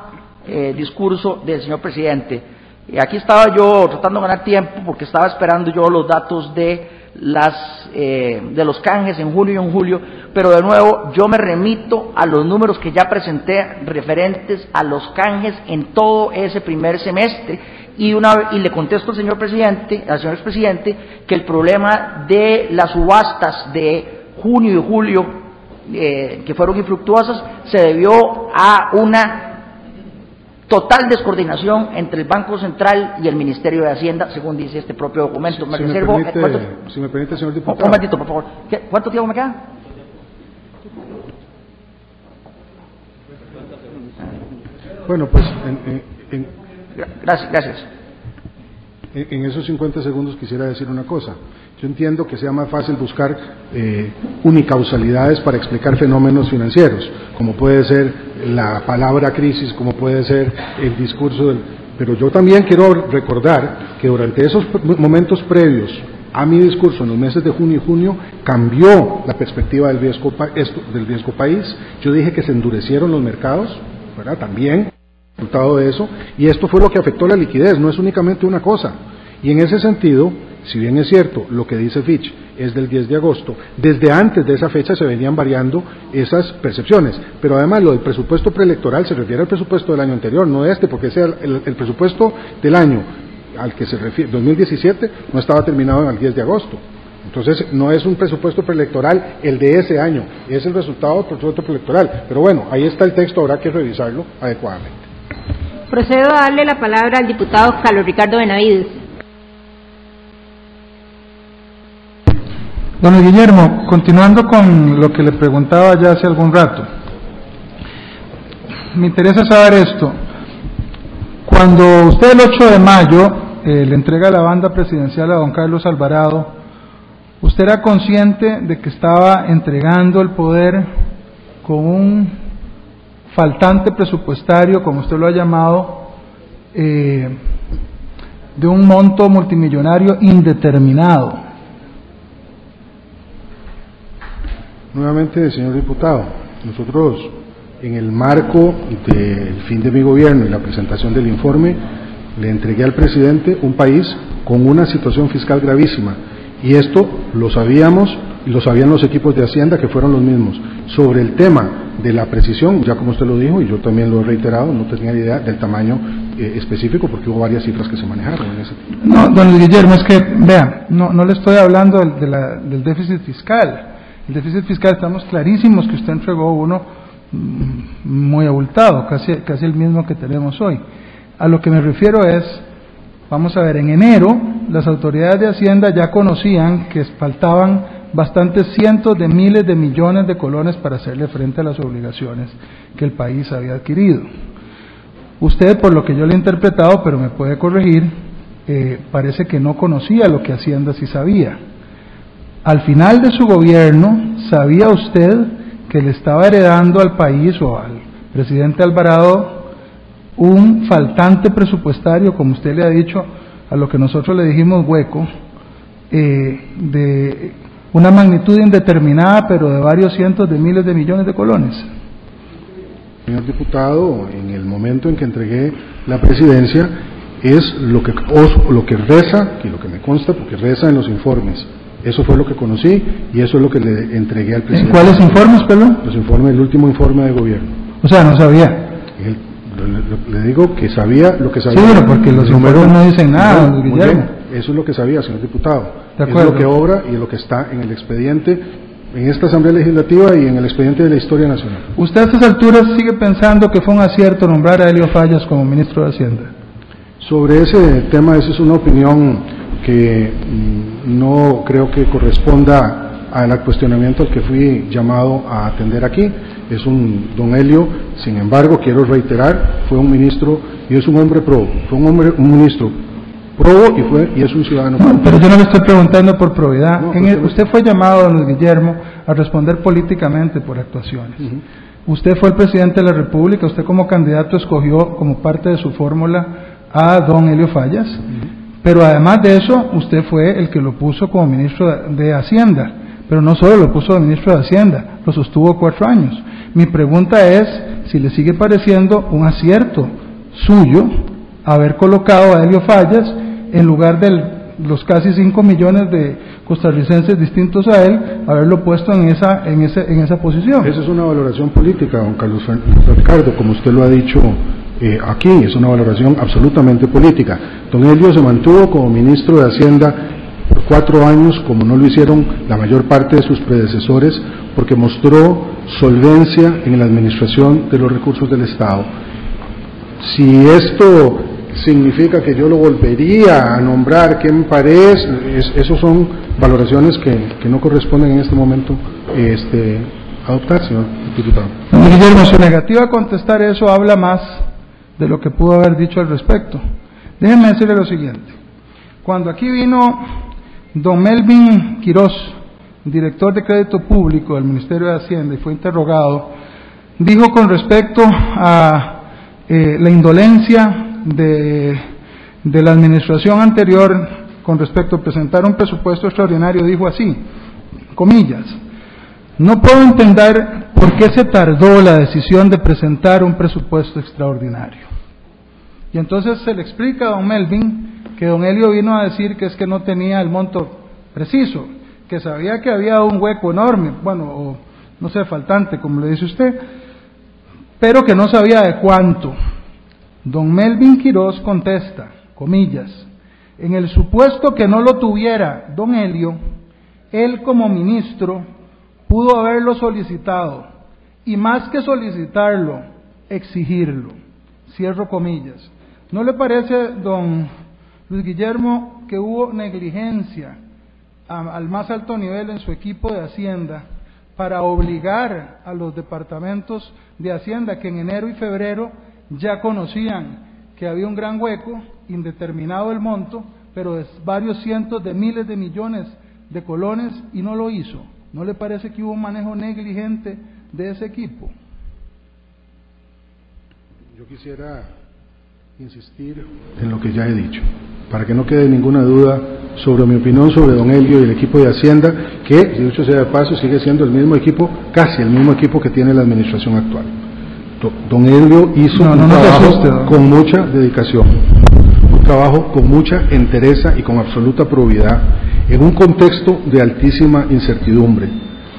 eh, discurso del señor presidente. Aquí estaba yo tratando de ganar tiempo porque estaba esperando yo los datos de las eh, de los canjes en junio y en julio, pero de nuevo yo me remito a los números que ya presenté referentes a los canjes en todo ese primer semestre y una y le contesto al señor presidente, al señor expresidente, que el problema de las subastas de junio y julio eh, que fueron infructuosas se debió a una total descoordinación entre el Banco Central y el Ministerio de Hacienda, según dice este propio documento. Me si, me permite, si me permite, señor diputado. Un momentito, por favor. ¿Cuánto tiempo me queda? Bueno, pues... En, en... Gracias, gracias. en esos 50 segundos quisiera decir una cosa. Yo entiendo que sea más fácil buscar eh, unicausalidades para explicar fenómenos financieros, como puede ser la palabra crisis, como puede ser el discurso del... Pero yo también quiero recordar que durante esos momentos previos a mi discurso en los meses de junio y junio cambió la perspectiva del riesgo, del riesgo país. Yo dije que se endurecieron los mercados, ¿verdad? También resultado de eso, y esto fue lo que afectó la liquidez, no es únicamente una cosa. Y en ese sentido, si bien es cierto, lo que dice Fitch es del 10 de agosto, desde antes de esa fecha se venían variando esas percepciones. Pero además lo del presupuesto preelectoral se refiere al presupuesto del año anterior, no este, porque ese el, presupuesto del año al que se refiere, 2017, no estaba terminado en el 10 de agosto. Entonces, no es un presupuesto preelectoral el de ese año, es el resultado del presupuesto preelectoral. Pero bueno, ahí está el texto, habrá que revisarlo adecuadamente. Procedo a darle la palabra al diputado Carlos Ricardo Benavides. Don Guillermo, continuando con lo que le preguntaba ya hace algún rato, me interesa saber esto. Cuando usted el 8 de mayo eh, le entrega la banda presidencial a don Carlos Alvarado, ¿usted era consciente de que estaba entregando el poder con un faltante presupuestario, como usted lo ha llamado, eh, de un monto multimillonario indeterminado? Nuevamente, señor diputado, nosotros en el marco del fin de mi gobierno y la presentación del informe, le entregué al presidente un país con una situación fiscal gravísima. Y esto lo sabíamos y lo sabían los equipos de Hacienda, que fueron los mismos. Sobre el tema de la precisión, ya como usted lo dijo, y yo también lo he reiterado, no tenía idea del tamaño eh, específico, porque hubo varias cifras que se manejaron en ese No, don Guillermo, es que, vea, no, no le estoy hablando del, de la, del déficit fiscal el déficit fiscal estamos clarísimos que usted entregó uno mm, muy abultado, casi, casi el mismo que tenemos hoy. A lo que me refiero es, vamos a ver, en enero las autoridades de Hacienda ya conocían que faltaban bastantes cientos de miles de millones de colones para hacerle frente a las obligaciones que el país había adquirido. Usted, por lo que yo le he interpretado, pero me puede corregir, eh, parece que no conocía lo que Hacienda sí sabía. Al final de su gobierno, ¿sabía usted que le estaba heredando al país o al presidente Alvarado un faltante presupuestario, como usted le ha dicho, a lo que nosotros le dijimos hueco, eh, de una magnitud indeterminada, pero de varios cientos de miles de millones de colones? Señor diputado, en el momento en que entregué la presidencia, es lo que, lo que reza, y lo que me consta, porque reza en los informes, eso fue lo que conocí y eso es lo que le entregué al presidente. ¿Cuáles informes, perdón? Los informes, el último informe de gobierno. O sea, no sabía. le, digo que sabía lo que sabía. Sí, pero porque los informes no dicen nada, Guillermo. Eso es lo que sabía, señor diputado. De acuerdo. Es lo que obra y lo que está en el expediente en esta Asamblea Legislativa y en el expediente de la Historia Nacional. ¿Usted a estas alturas sigue pensando que fue un acierto nombrar a Helio Fallas como ministro de Hacienda? Sobre ese tema, esa es una opinión que mm, no creo que corresponda al cuestionamiento al que fui llamado a atender aquí. Es un don Helio, sin embargo, quiero reiterar, fue un ministro y es un hombre pro, fue un hombre, un ministro pro y fue y es un ciudadano. pero yo no le estoy preguntando por probidad. usted fue llamado, don Guillermo, a responder políticamente por actuaciones. Usted fue el presidente de la República, usted como candidato escogió como parte de su fórmula a don Helio Fallas. Pero además de eso, usted fue el que lo puso como ministro de Hacienda. Pero no solo lo puso de ministro de Hacienda, lo sostuvo cuatro años. Mi pregunta es si le sigue pareciendo un acierto suyo haber colocado a Helio Fallas en lugar de los casi cinco millones de costarricenses distintos a él, haberlo puesto en esa, en, ese, en esa posición. Esa es una valoración política, don Carlos Ricardo, como usted lo ha dicho aquí, es una valoración absolutamente política. Don Helio se mantuvo como ministro de Hacienda por cuatro años, como no lo hicieron la mayor parte de sus predecesores, porque mostró solvencia en la administración de los recursos del Estado. Si esto significa que yo lo volvería a nombrar, ¿qué me parece? esos son valoraciones que, no corresponden en este momento este, adoptar, señor diputado. Guillermo, su negativa a contestar eso habla más de lo que pudo haber dicho al respecto. Déjenme decirle lo siguiente. Cuando aquí vino don Melvin Quirós, director de crédito público del Ministerio de Hacienda, y fue interrogado, dijo con respecto a eh, la indolencia de, de la administración anterior con respecto a presentar un presupuesto extraordinario, dijo así, comillas, no puedo entender por qué se tardó la decisión de presentar un presupuesto extraordinario. Y entonces se le explica a don Melvin que don Helio vino a decir que es que no tenía el monto preciso, que sabía que había un hueco enorme, bueno, o no sé, faltante, como le dice usted, pero que no sabía de cuánto. Don Melvin Quirós contesta, comillas, en el supuesto que no lo tuviera don Helio, él como ministro pudo haberlo solicitado y más que solicitarlo, exigirlo. Cierro comillas. ¿No le parece, don Luis Guillermo, que hubo negligencia al más alto nivel en su equipo de Hacienda para obligar a los departamentos de Hacienda que en enero y febrero ya conocían que había un gran hueco, indeterminado el monto, pero es varios cientos de miles de millones de colones y no lo hizo. ¿No le parece que hubo un manejo negligente de ese equipo? Yo quisiera insistir en lo que ya he dicho, para que no quede ninguna duda sobre mi opinión sobre don Elio y el equipo de Hacienda, que, dicho sea de paso, sigue siendo el mismo equipo, casi el mismo equipo que tiene la administración actual. Don Elio hizo un trabajo con mucha dedicación, un trabajo con mucha entereza y con absoluta probidad, en un contexto de altísima incertidumbre.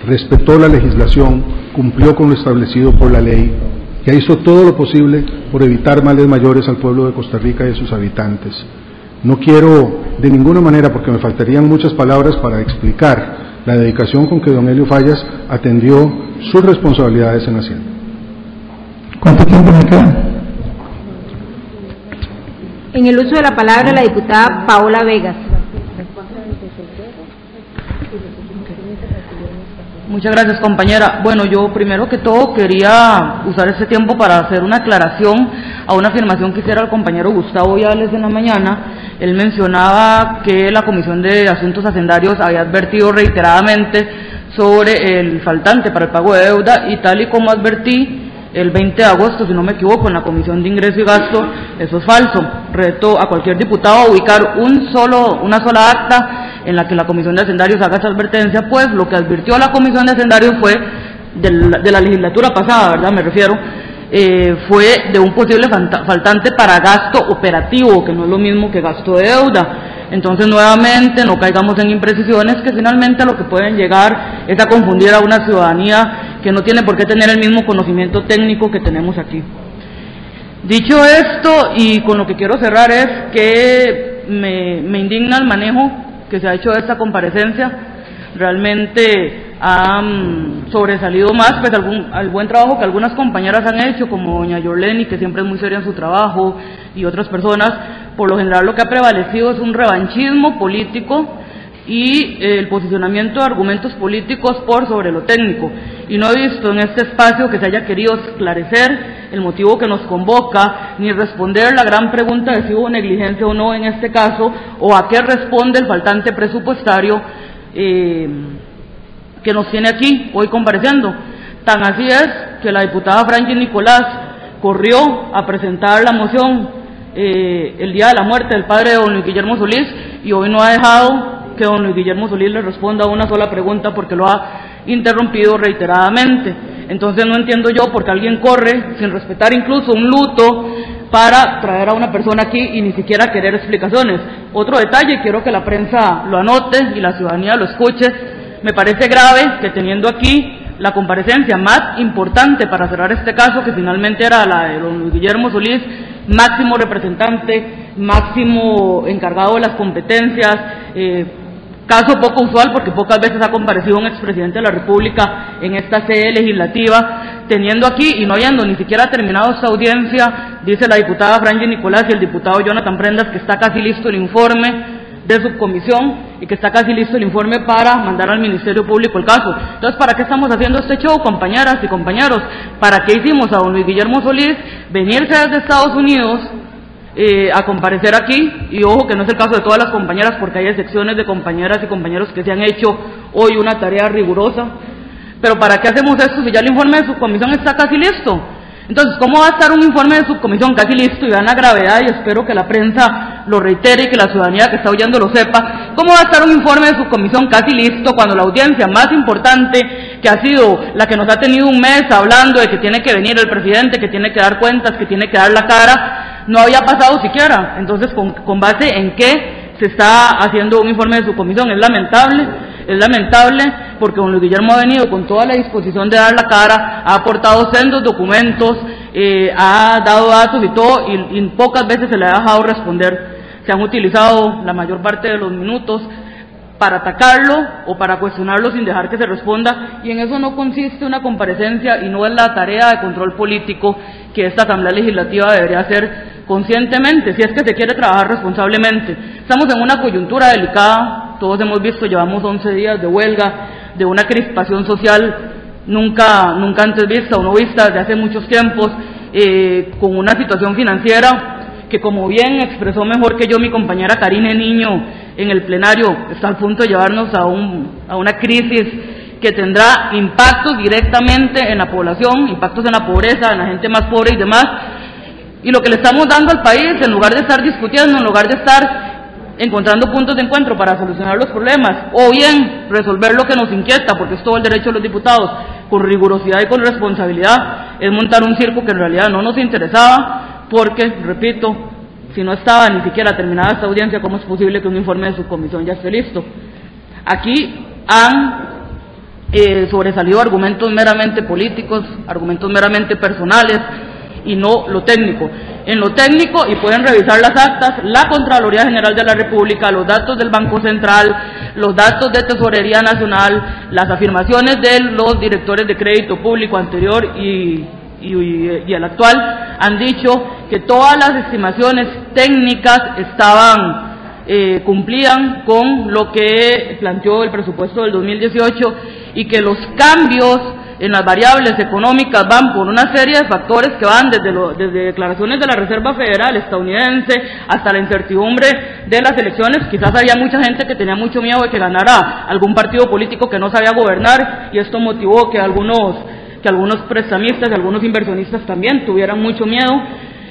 Respetó la legislación, cumplió con lo establecido por la ley, ya hizo todo lo posible por evitar males mayores al pueblo de Costa Rica y a sus habitantes. No quiero de ninguna manera, porque me faltarían muchas palabras para explicar la dedicación con que don Elio Fallas atendió sus responsabilidades en Hacienda. ¿Cuánto tiempo me queda? En el uso de la palabra, la diputada Paola Vegas. Muchas gracias, compañera. Bueno, yo primero que todo quería usar este tiempo para hacer una aclaración a una afirmación que hiciera el compañero Gustavo Viales en la mañana. Él mencionaba que la Comisión de Asuntos Hacendarios había advertido reiteradamente sobre el faltante para el pago de deuda y tal y como advertí el 20 de agosto, si no me equivoco, en la Comisión de Ingreso y Gasto, eso es falso. Reto a cualquier diputado a ubicar un solo, una sola acta en la que la Comisión de Hacendarios haga esa advertencia, pues lo que advirtió la Comisión de Hacendarios fue de la, legislatura pasada, ¿verdad? Me refiero, eh, fue de un posible faltante para gasto operativo, que no es lo mismo que gasto de deuda. Entonces, nuevamente, no caigamos en imprecisiones que finalmente lo que pueden llegar es a confundir a una ciudadanía que no tiene por qué tener el mismo conocimiento técnico que tenemos aquí. Dicho esto, y con lo que quiero cerrar es que me, me indigna el manejo que se ha hecho esta comparecencia realmente ha mm, sobresalido más pues algún, al buen trabajo que algunas compañeras han hecho, como doña Yorleni, que siempre es muy seria en su trabajo, y otras personas. Por lo general lo que ha prevalecido es un revanchismo político y eh, el posicionamiento de argumentos políticos por sobre lo técnico. Y no he visto en este espacio que se haya querido esclarecer el motivo que nos convoca, ni responder la gran pregunta de si hubo negligencia o no en este caso, o a qué responde el faltante presupuestario eh, que nos tiene aquí hoy compareciendo. Tan así es que la diputada Franklin Nicolás corrió a presentar la moción eh, el día de la muerte del padre de don Luis Guillermo Solís y hoy no ha dejado que don Luis Guillermo Solís le responda a una sola pregunta porque lo ha interrumpido reiteradamente. Entonces no entiendo yo por qué alguien corre sin respetar incluso un luto para traer a una persona aquí y ni siquiera querer explicaciones. Otro detalle, quiero que la prensa lo anote y la ciudadanía lo escuche. Me parece grave que teniendo aquí la comparecencia más importante para cerrar este caso, que finalmente era la de don Luis Guillermo Solís, máximo representante, máximo encargado de las competencias, eh, Caso poco usual porque pocas veces ha comparecido un expresidente de la República en esta sede legislativa, teniendo aquí y no habiendo ni siquiera terminado esta audiencia, dice la diputada Franji Nicolás y el diputado Jonathan Prendas que está casi listo el informe de subcomisión y que está casi listo el informe para mandar al Ministerio Público el caso. Entonces, ¿para qué estamos haciendo este show, compañeras y compañeros? ¿Para qué hicimos a don Luis Guillermo Solís venirse desde Estados Unidos eh, a comparecer aquí, y ojo que no es el caso de todas las compañeras, porque hay excepciones de compañeras y compañeros que se han hecho hoy una tarea rigurosa. Pero ¿para qué hacemos esto si ya el informe de su comisión está casi listo? Entonces, ¿cómo va a estar un informe de subcomisión casi listo y vean la gravedad y espero que la prensa lo reitere y que la ciudadanía que está oyendo lo sepa? ¿Cómo va a estar un informe de subcomisión casi listo cuando la audiencia más importante, que ha sido la que nos ha tenido un mes hablando de que tiene que venir el presidente, que tiene que dar cuentas, que tiene que dar la cara, no había pasado siquiera? Entonces, ¿con, con base en qué se está haciendo un informe de subcomisión? Es lamentable, es lamentable porque don Luis Guillermo ha venido con toda la disposición de dar la cara, ha aportado sendos documentos, eh, ha dado datos y todo, y, y pocas veces se le ha dejado responder. Se han utilizado la mayor parte de los minutos para atacarlo o para cuestionarlo sin dejar que se responda, y en eso no consiste una comparecencia y no es la tarea de control político que esta Asamblea Legislativa debería hacer conscientemente, si es que se quiere trabajar responsablemente. Estamos en una coyuntura delicada, todos hemos visto, llevamos 11 días de huelga, de una crispación social nunca, nunca antes vista o no vista desde hace muchos tiempos, eh, con una situación financiera que como bien expresó mejor que yo mi compañera Karine Niño en el plenario, está al punto de llevarnos a, un, a una crisis que tendrá impactos directamente en la población, impactos en la pobreza, en la gente más pobre y demás. Y lo que le estamos dando al país, en lugar de estar discutiendo, en lugar de estar encontrando puntos de encuentro para solucionar los problemas, o bien resolver lo que nos inquieta, porque es todo el derecho de los diputados, con rigurosidad y con responsabilidad, es montar un circo que en realidad no nos interesaba, porque, repito, si no estaba ni siquiera terminada esta audiencia, ¿cómo es posible que un informe de su comisión ya esté listo? Aquí han eh, sobresalido argumentos meramente políticos, argumentos meramente personales y no lo técnico. En lo técnico, y pueden revisar las actas, la Contraloría General de la República, los datos del Banco Central, los datos de Tesorería Nacional, las afirmaciones de los directores de crédito público anterior y, y, y el actual, han dicho que todas las estimaciones técnicas estaban eh, cumplían con lo que planteó el presupuesto del 2018 y que los cambios en las variables económicas van por una serie de factores que van desde, lo, desde declaraciones de la Reserva Federal estadounidense hasta la incertidumbre de las elecciones. Quizás había mucha gente que tenía mucho miedo de que ganara algún partido político que no sabía gobernar y esto motivó que algunos, que algunos prestamistas y algunos inversionistas también tuvieran mucho miedo.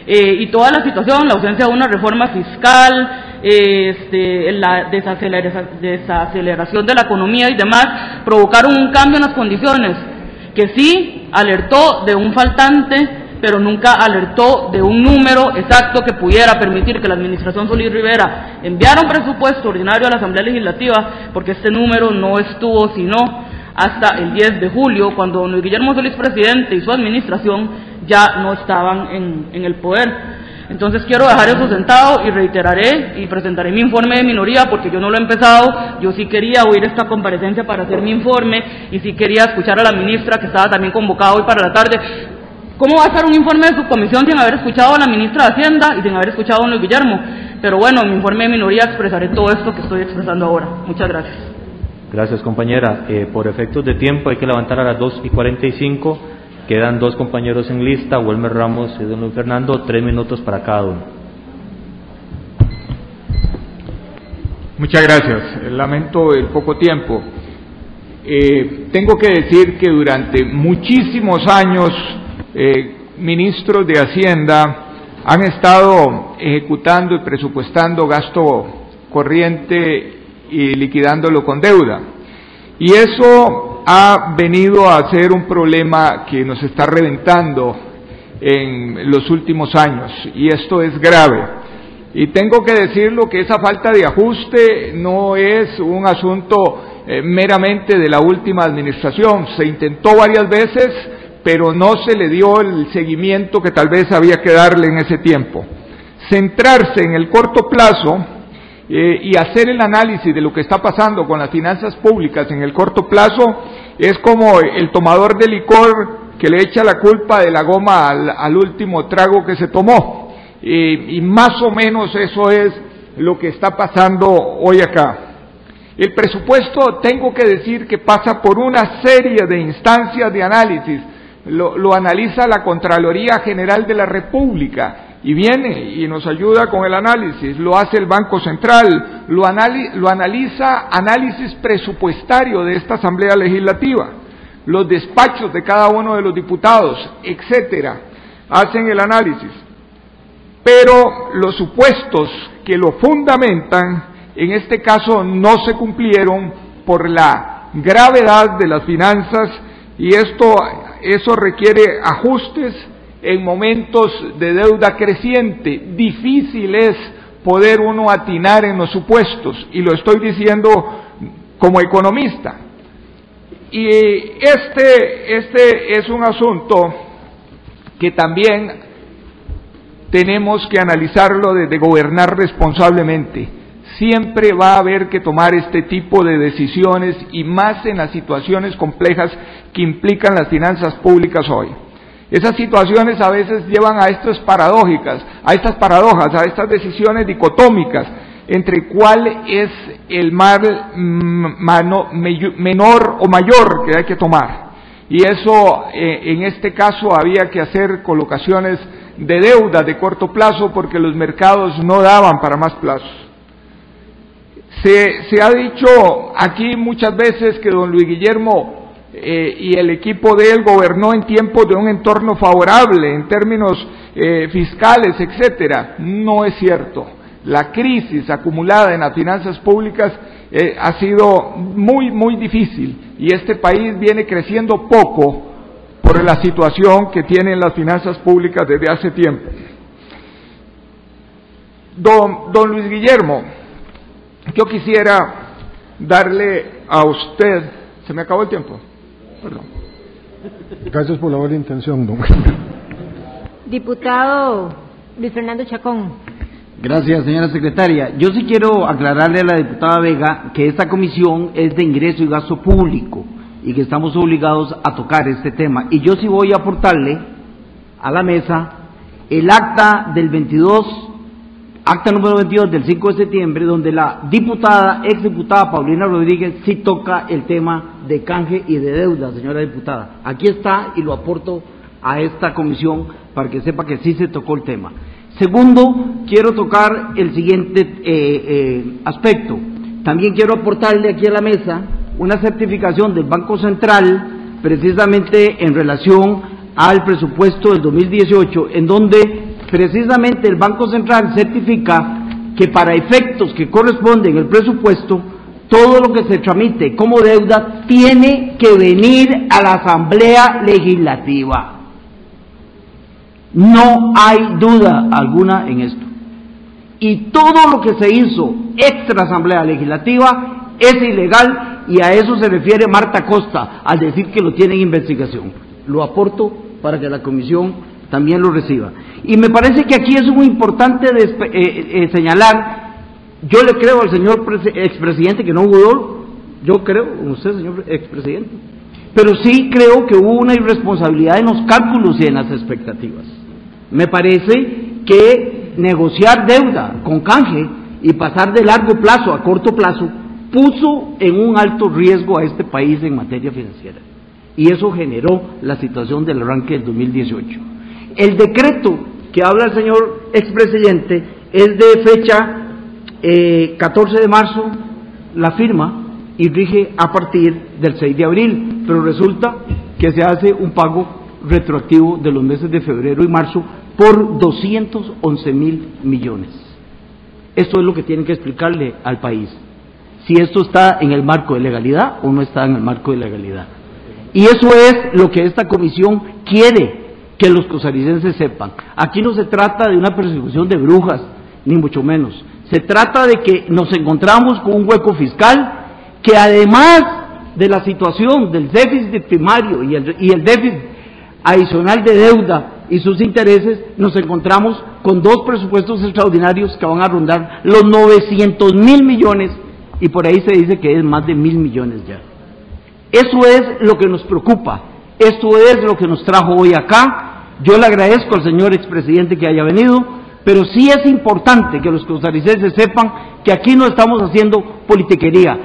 Eh, y toda la situación, la ausencia de una reforma fiscal, este, la desaceleración, desaceleración de la economía y demás, provocaron un cambio en las condiciones que sí alertó de un faltante, pero nunca alertó de un número exacto que pudiera permitir que la Administración Solís Rivera enviara un presupuesto ordinario a la Asamblea Legislativa, porque este número no estuvo sino hasta el 10 de julio, cuando don Guillermo Solís, presidente, y su administración ya no estaban en el poder. Entonces quiero dejar eso sentado y reiteraré y presentaré mi informe de minoría porque yo no lo he empezado, yo sí quería oír esta comparecencia para hacer mi informe y sí quería escuchar a la ministra que estaba también convocada hoy para la tarde. ¿Cómo va a estar un informe de subcomisión sin haber escuchado a la ministra de Hacienda y sin haber escuchado a don Luis Guillermo? Pero bueno, en mi informe de minoría expresaré todo esto que estoy expresando ahora. Muchas gracias. Gracias, compañera. Eh, por efectos de tiempo hay que levantar a las 2 y 45. Quedan dos compañeros en lista, Wilmer Ramos y don Luis Fernando, tres minutos para cada uno. Muchas gracias. Lamento el poco tiempo. Eh, tengo que decir que durante muchísimos años eh, ministros de Hacienda han estado ejecutando y presupuestando gasto corriente y liquidándolo con deuda. Y eso ha venido a ser un problema que nos está reventando en los últimos años y esto es grave. Y tengo que decirlo que esa falta de ajuste no es un asunto eh, meramente de la última administración. Se intentó varias veces, pero no se le dio el seguimiento que tal vez había que darle en ese tiempo. Centrarse en el corto plazo eh, y hacer el análisis de lo que está pasando con las finanzas públicas en el corto plazo es como el tomador de licor que le echa la culpa de la goma al, último trago que se tomó. Eh, y más o menos eso es lo que está pasando hoy acá. El presupuesto, tengo que decir que pasa por una serie de instancias de análisis. Lo analiza la Contraloría General de la República y viene y nos ayuda con el análisis, lo hace el Banco Central, lo, lo analiza análisis presupuestario de esta Asamblea Legislativa, los despachos de cada uno de los diputados, etcétera, hacen el análisis. Pero los supuestos que lo fundamentan, en este caso no se cumplieron por la gravedad de las finanzas y esto eso requiere ajustes en momentos de deuda creciente. Difícil es poder uno atinar en los supuestos, y lo estoy diciendo como economista. Y este, este es un asunto que también tenemos que analizarlo desde gobernar responsablemente. Siempre va a haber que tomar este tipo de decisiones y más en las situaciones complejas que implican las finanzas públicas hoy. Esas situaciones a veces llevan a estas paradójicas, a estas paradojas, a estas decisiones dicotómicas entre cuál es el mal menor o mayor que hay que tomar. Y eso, eh, en este caso, había que hacer colocaciones de deuda de corto plazo porque los mercados no daban para más plazos. Se ha dicho aquí muchas veces que don Luis Guillermo eh, y el equipo de él gobernó en tiempos de un entorno favorable en términos eh, fiscales, etcétera. No es cierto. La crisis acumulada en las finanzas públicas eh, ha sido muy, muy difícil y este país viene creciendo poco por la situación que tienen las finanzas públicas desde hace tiempo. Don, don Luis Guillermo, yo quisiera darle a usted, se me acabó el tiempo. Gracias por la buena intención, don. Diputado Luis Fernando Chacón. Gracias, señora secretaria. Yo sí quiero aclararle a la diputada Vega que esta comisión es de ingreso y gasto público y que estamos obligados a tocar este tema. Y yo sí voy a aportarle a la mesa el acta del 22 acta número 22 del 5 de septiembre, donde la diputada, exdiputada Paulina Rodríguez, sí toca el tema de canje y de deuda, señora diputada. Aquí está y lo aporto a esta comisión para que sepa que sí se tocó el tema. Segundo, quiero tocar el siguiente eh, eh, aspecto. También quiero aportarle aquí a la mesa una certificación del Banco Central, precisamente en relación al presupuesto del 2018, en donde precisamente el Banco Central certifica que para efectos que corresponden el presupuesto, todo lo que se tramite como deuda tiene que venir a la Asamblea Legislativa. No hay duda alguna en esto. Y todo lo que se hizo extra Asamblea Legislativa es ilegal y a eso se refiere Marta Costa al decir que lo tiene en investigación. Lo aporto para que la comisión también lo reciba. Y me parece que aquí es muy importante eh, eh, señalar, yo le creo al señor expresidente que no hubo yo creo usted, señor expresidente, pero sí creo que hubo una irresponsabilidad en los cálculos y en las expectativas. Me parece que negociar deuda con canje y pasar de largo plazo a corto plazo puso en un alto riesgo a este país en materia financiera. Y eso generó la situación del arranque del 2018. El decreto que habla el señor expresidente es de fecha 14 eh, de marzo, la firma y rige a partir del 6 de abril, pero resulta que se hace un pago retroactivo de los meses de febrero y marzo por 211 mil millones. Esto es lo que tienen que explicarle al país, si esto está en el marco de legalidad o no está en el marco de legalidad. Y eso es lo que esta comisión quiere que los costarricenses sepan. Aquí no se trata de una persecución de brujas, ni mucho menos. Se trata de que nos encontramos con un hueco fiscal que además de la situación del déficit primario y el, y el déficit adicional de deuda y sus intereses, nos encontramos con dos presupuestos extraordinarios que van a rondar los 900 mil millones y por ahí se dice que es más de mil millones ya. Eso es lo que nos preocupa, esto es lo que nos trajo hoy acá yo le agradezco al señor expresidente que haya venido, pero sí es importante que los costarricenses sepan que aquí no estamos haciendo politiquería.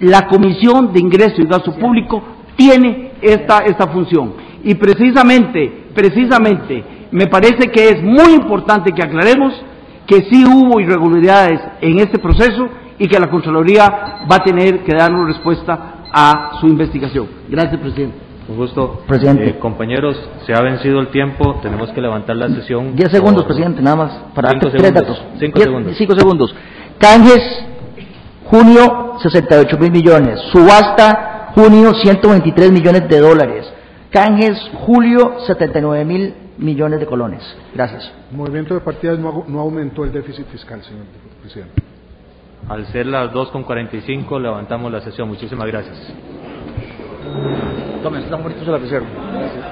La Comisión de Ingreso y Gasto Público tiene esta, esta función. Y precisamente, precisamente, Me parece que es muy importante que aclaremos que sí hubo irregularidades en este proceso y que la Contraloría va a tener que darnos respuesta a su investigación. Gracias, presidente. Un gusto. Presidente. Eh, compañeros, se ha vencido el tiempo, tenemos que levantar la sesión. Diez segundos, por- presidente, nada más, para Cinco darte tres segundos. datos. Cinco Diez- segundos. Cinco segundos. Canjes, junio, 68 mil millones. Subasta, junio, 123 millones de dólares. Canjes, julio, 79 mil millones de colones. Gracias. El movimiento de partidas no, no aumentó el déficit fiscal, señor presidente. Al ser las 2.45 levantamos la sesión. Muchísimas gracias. Tomen, están muertos el lapicero. Gracias.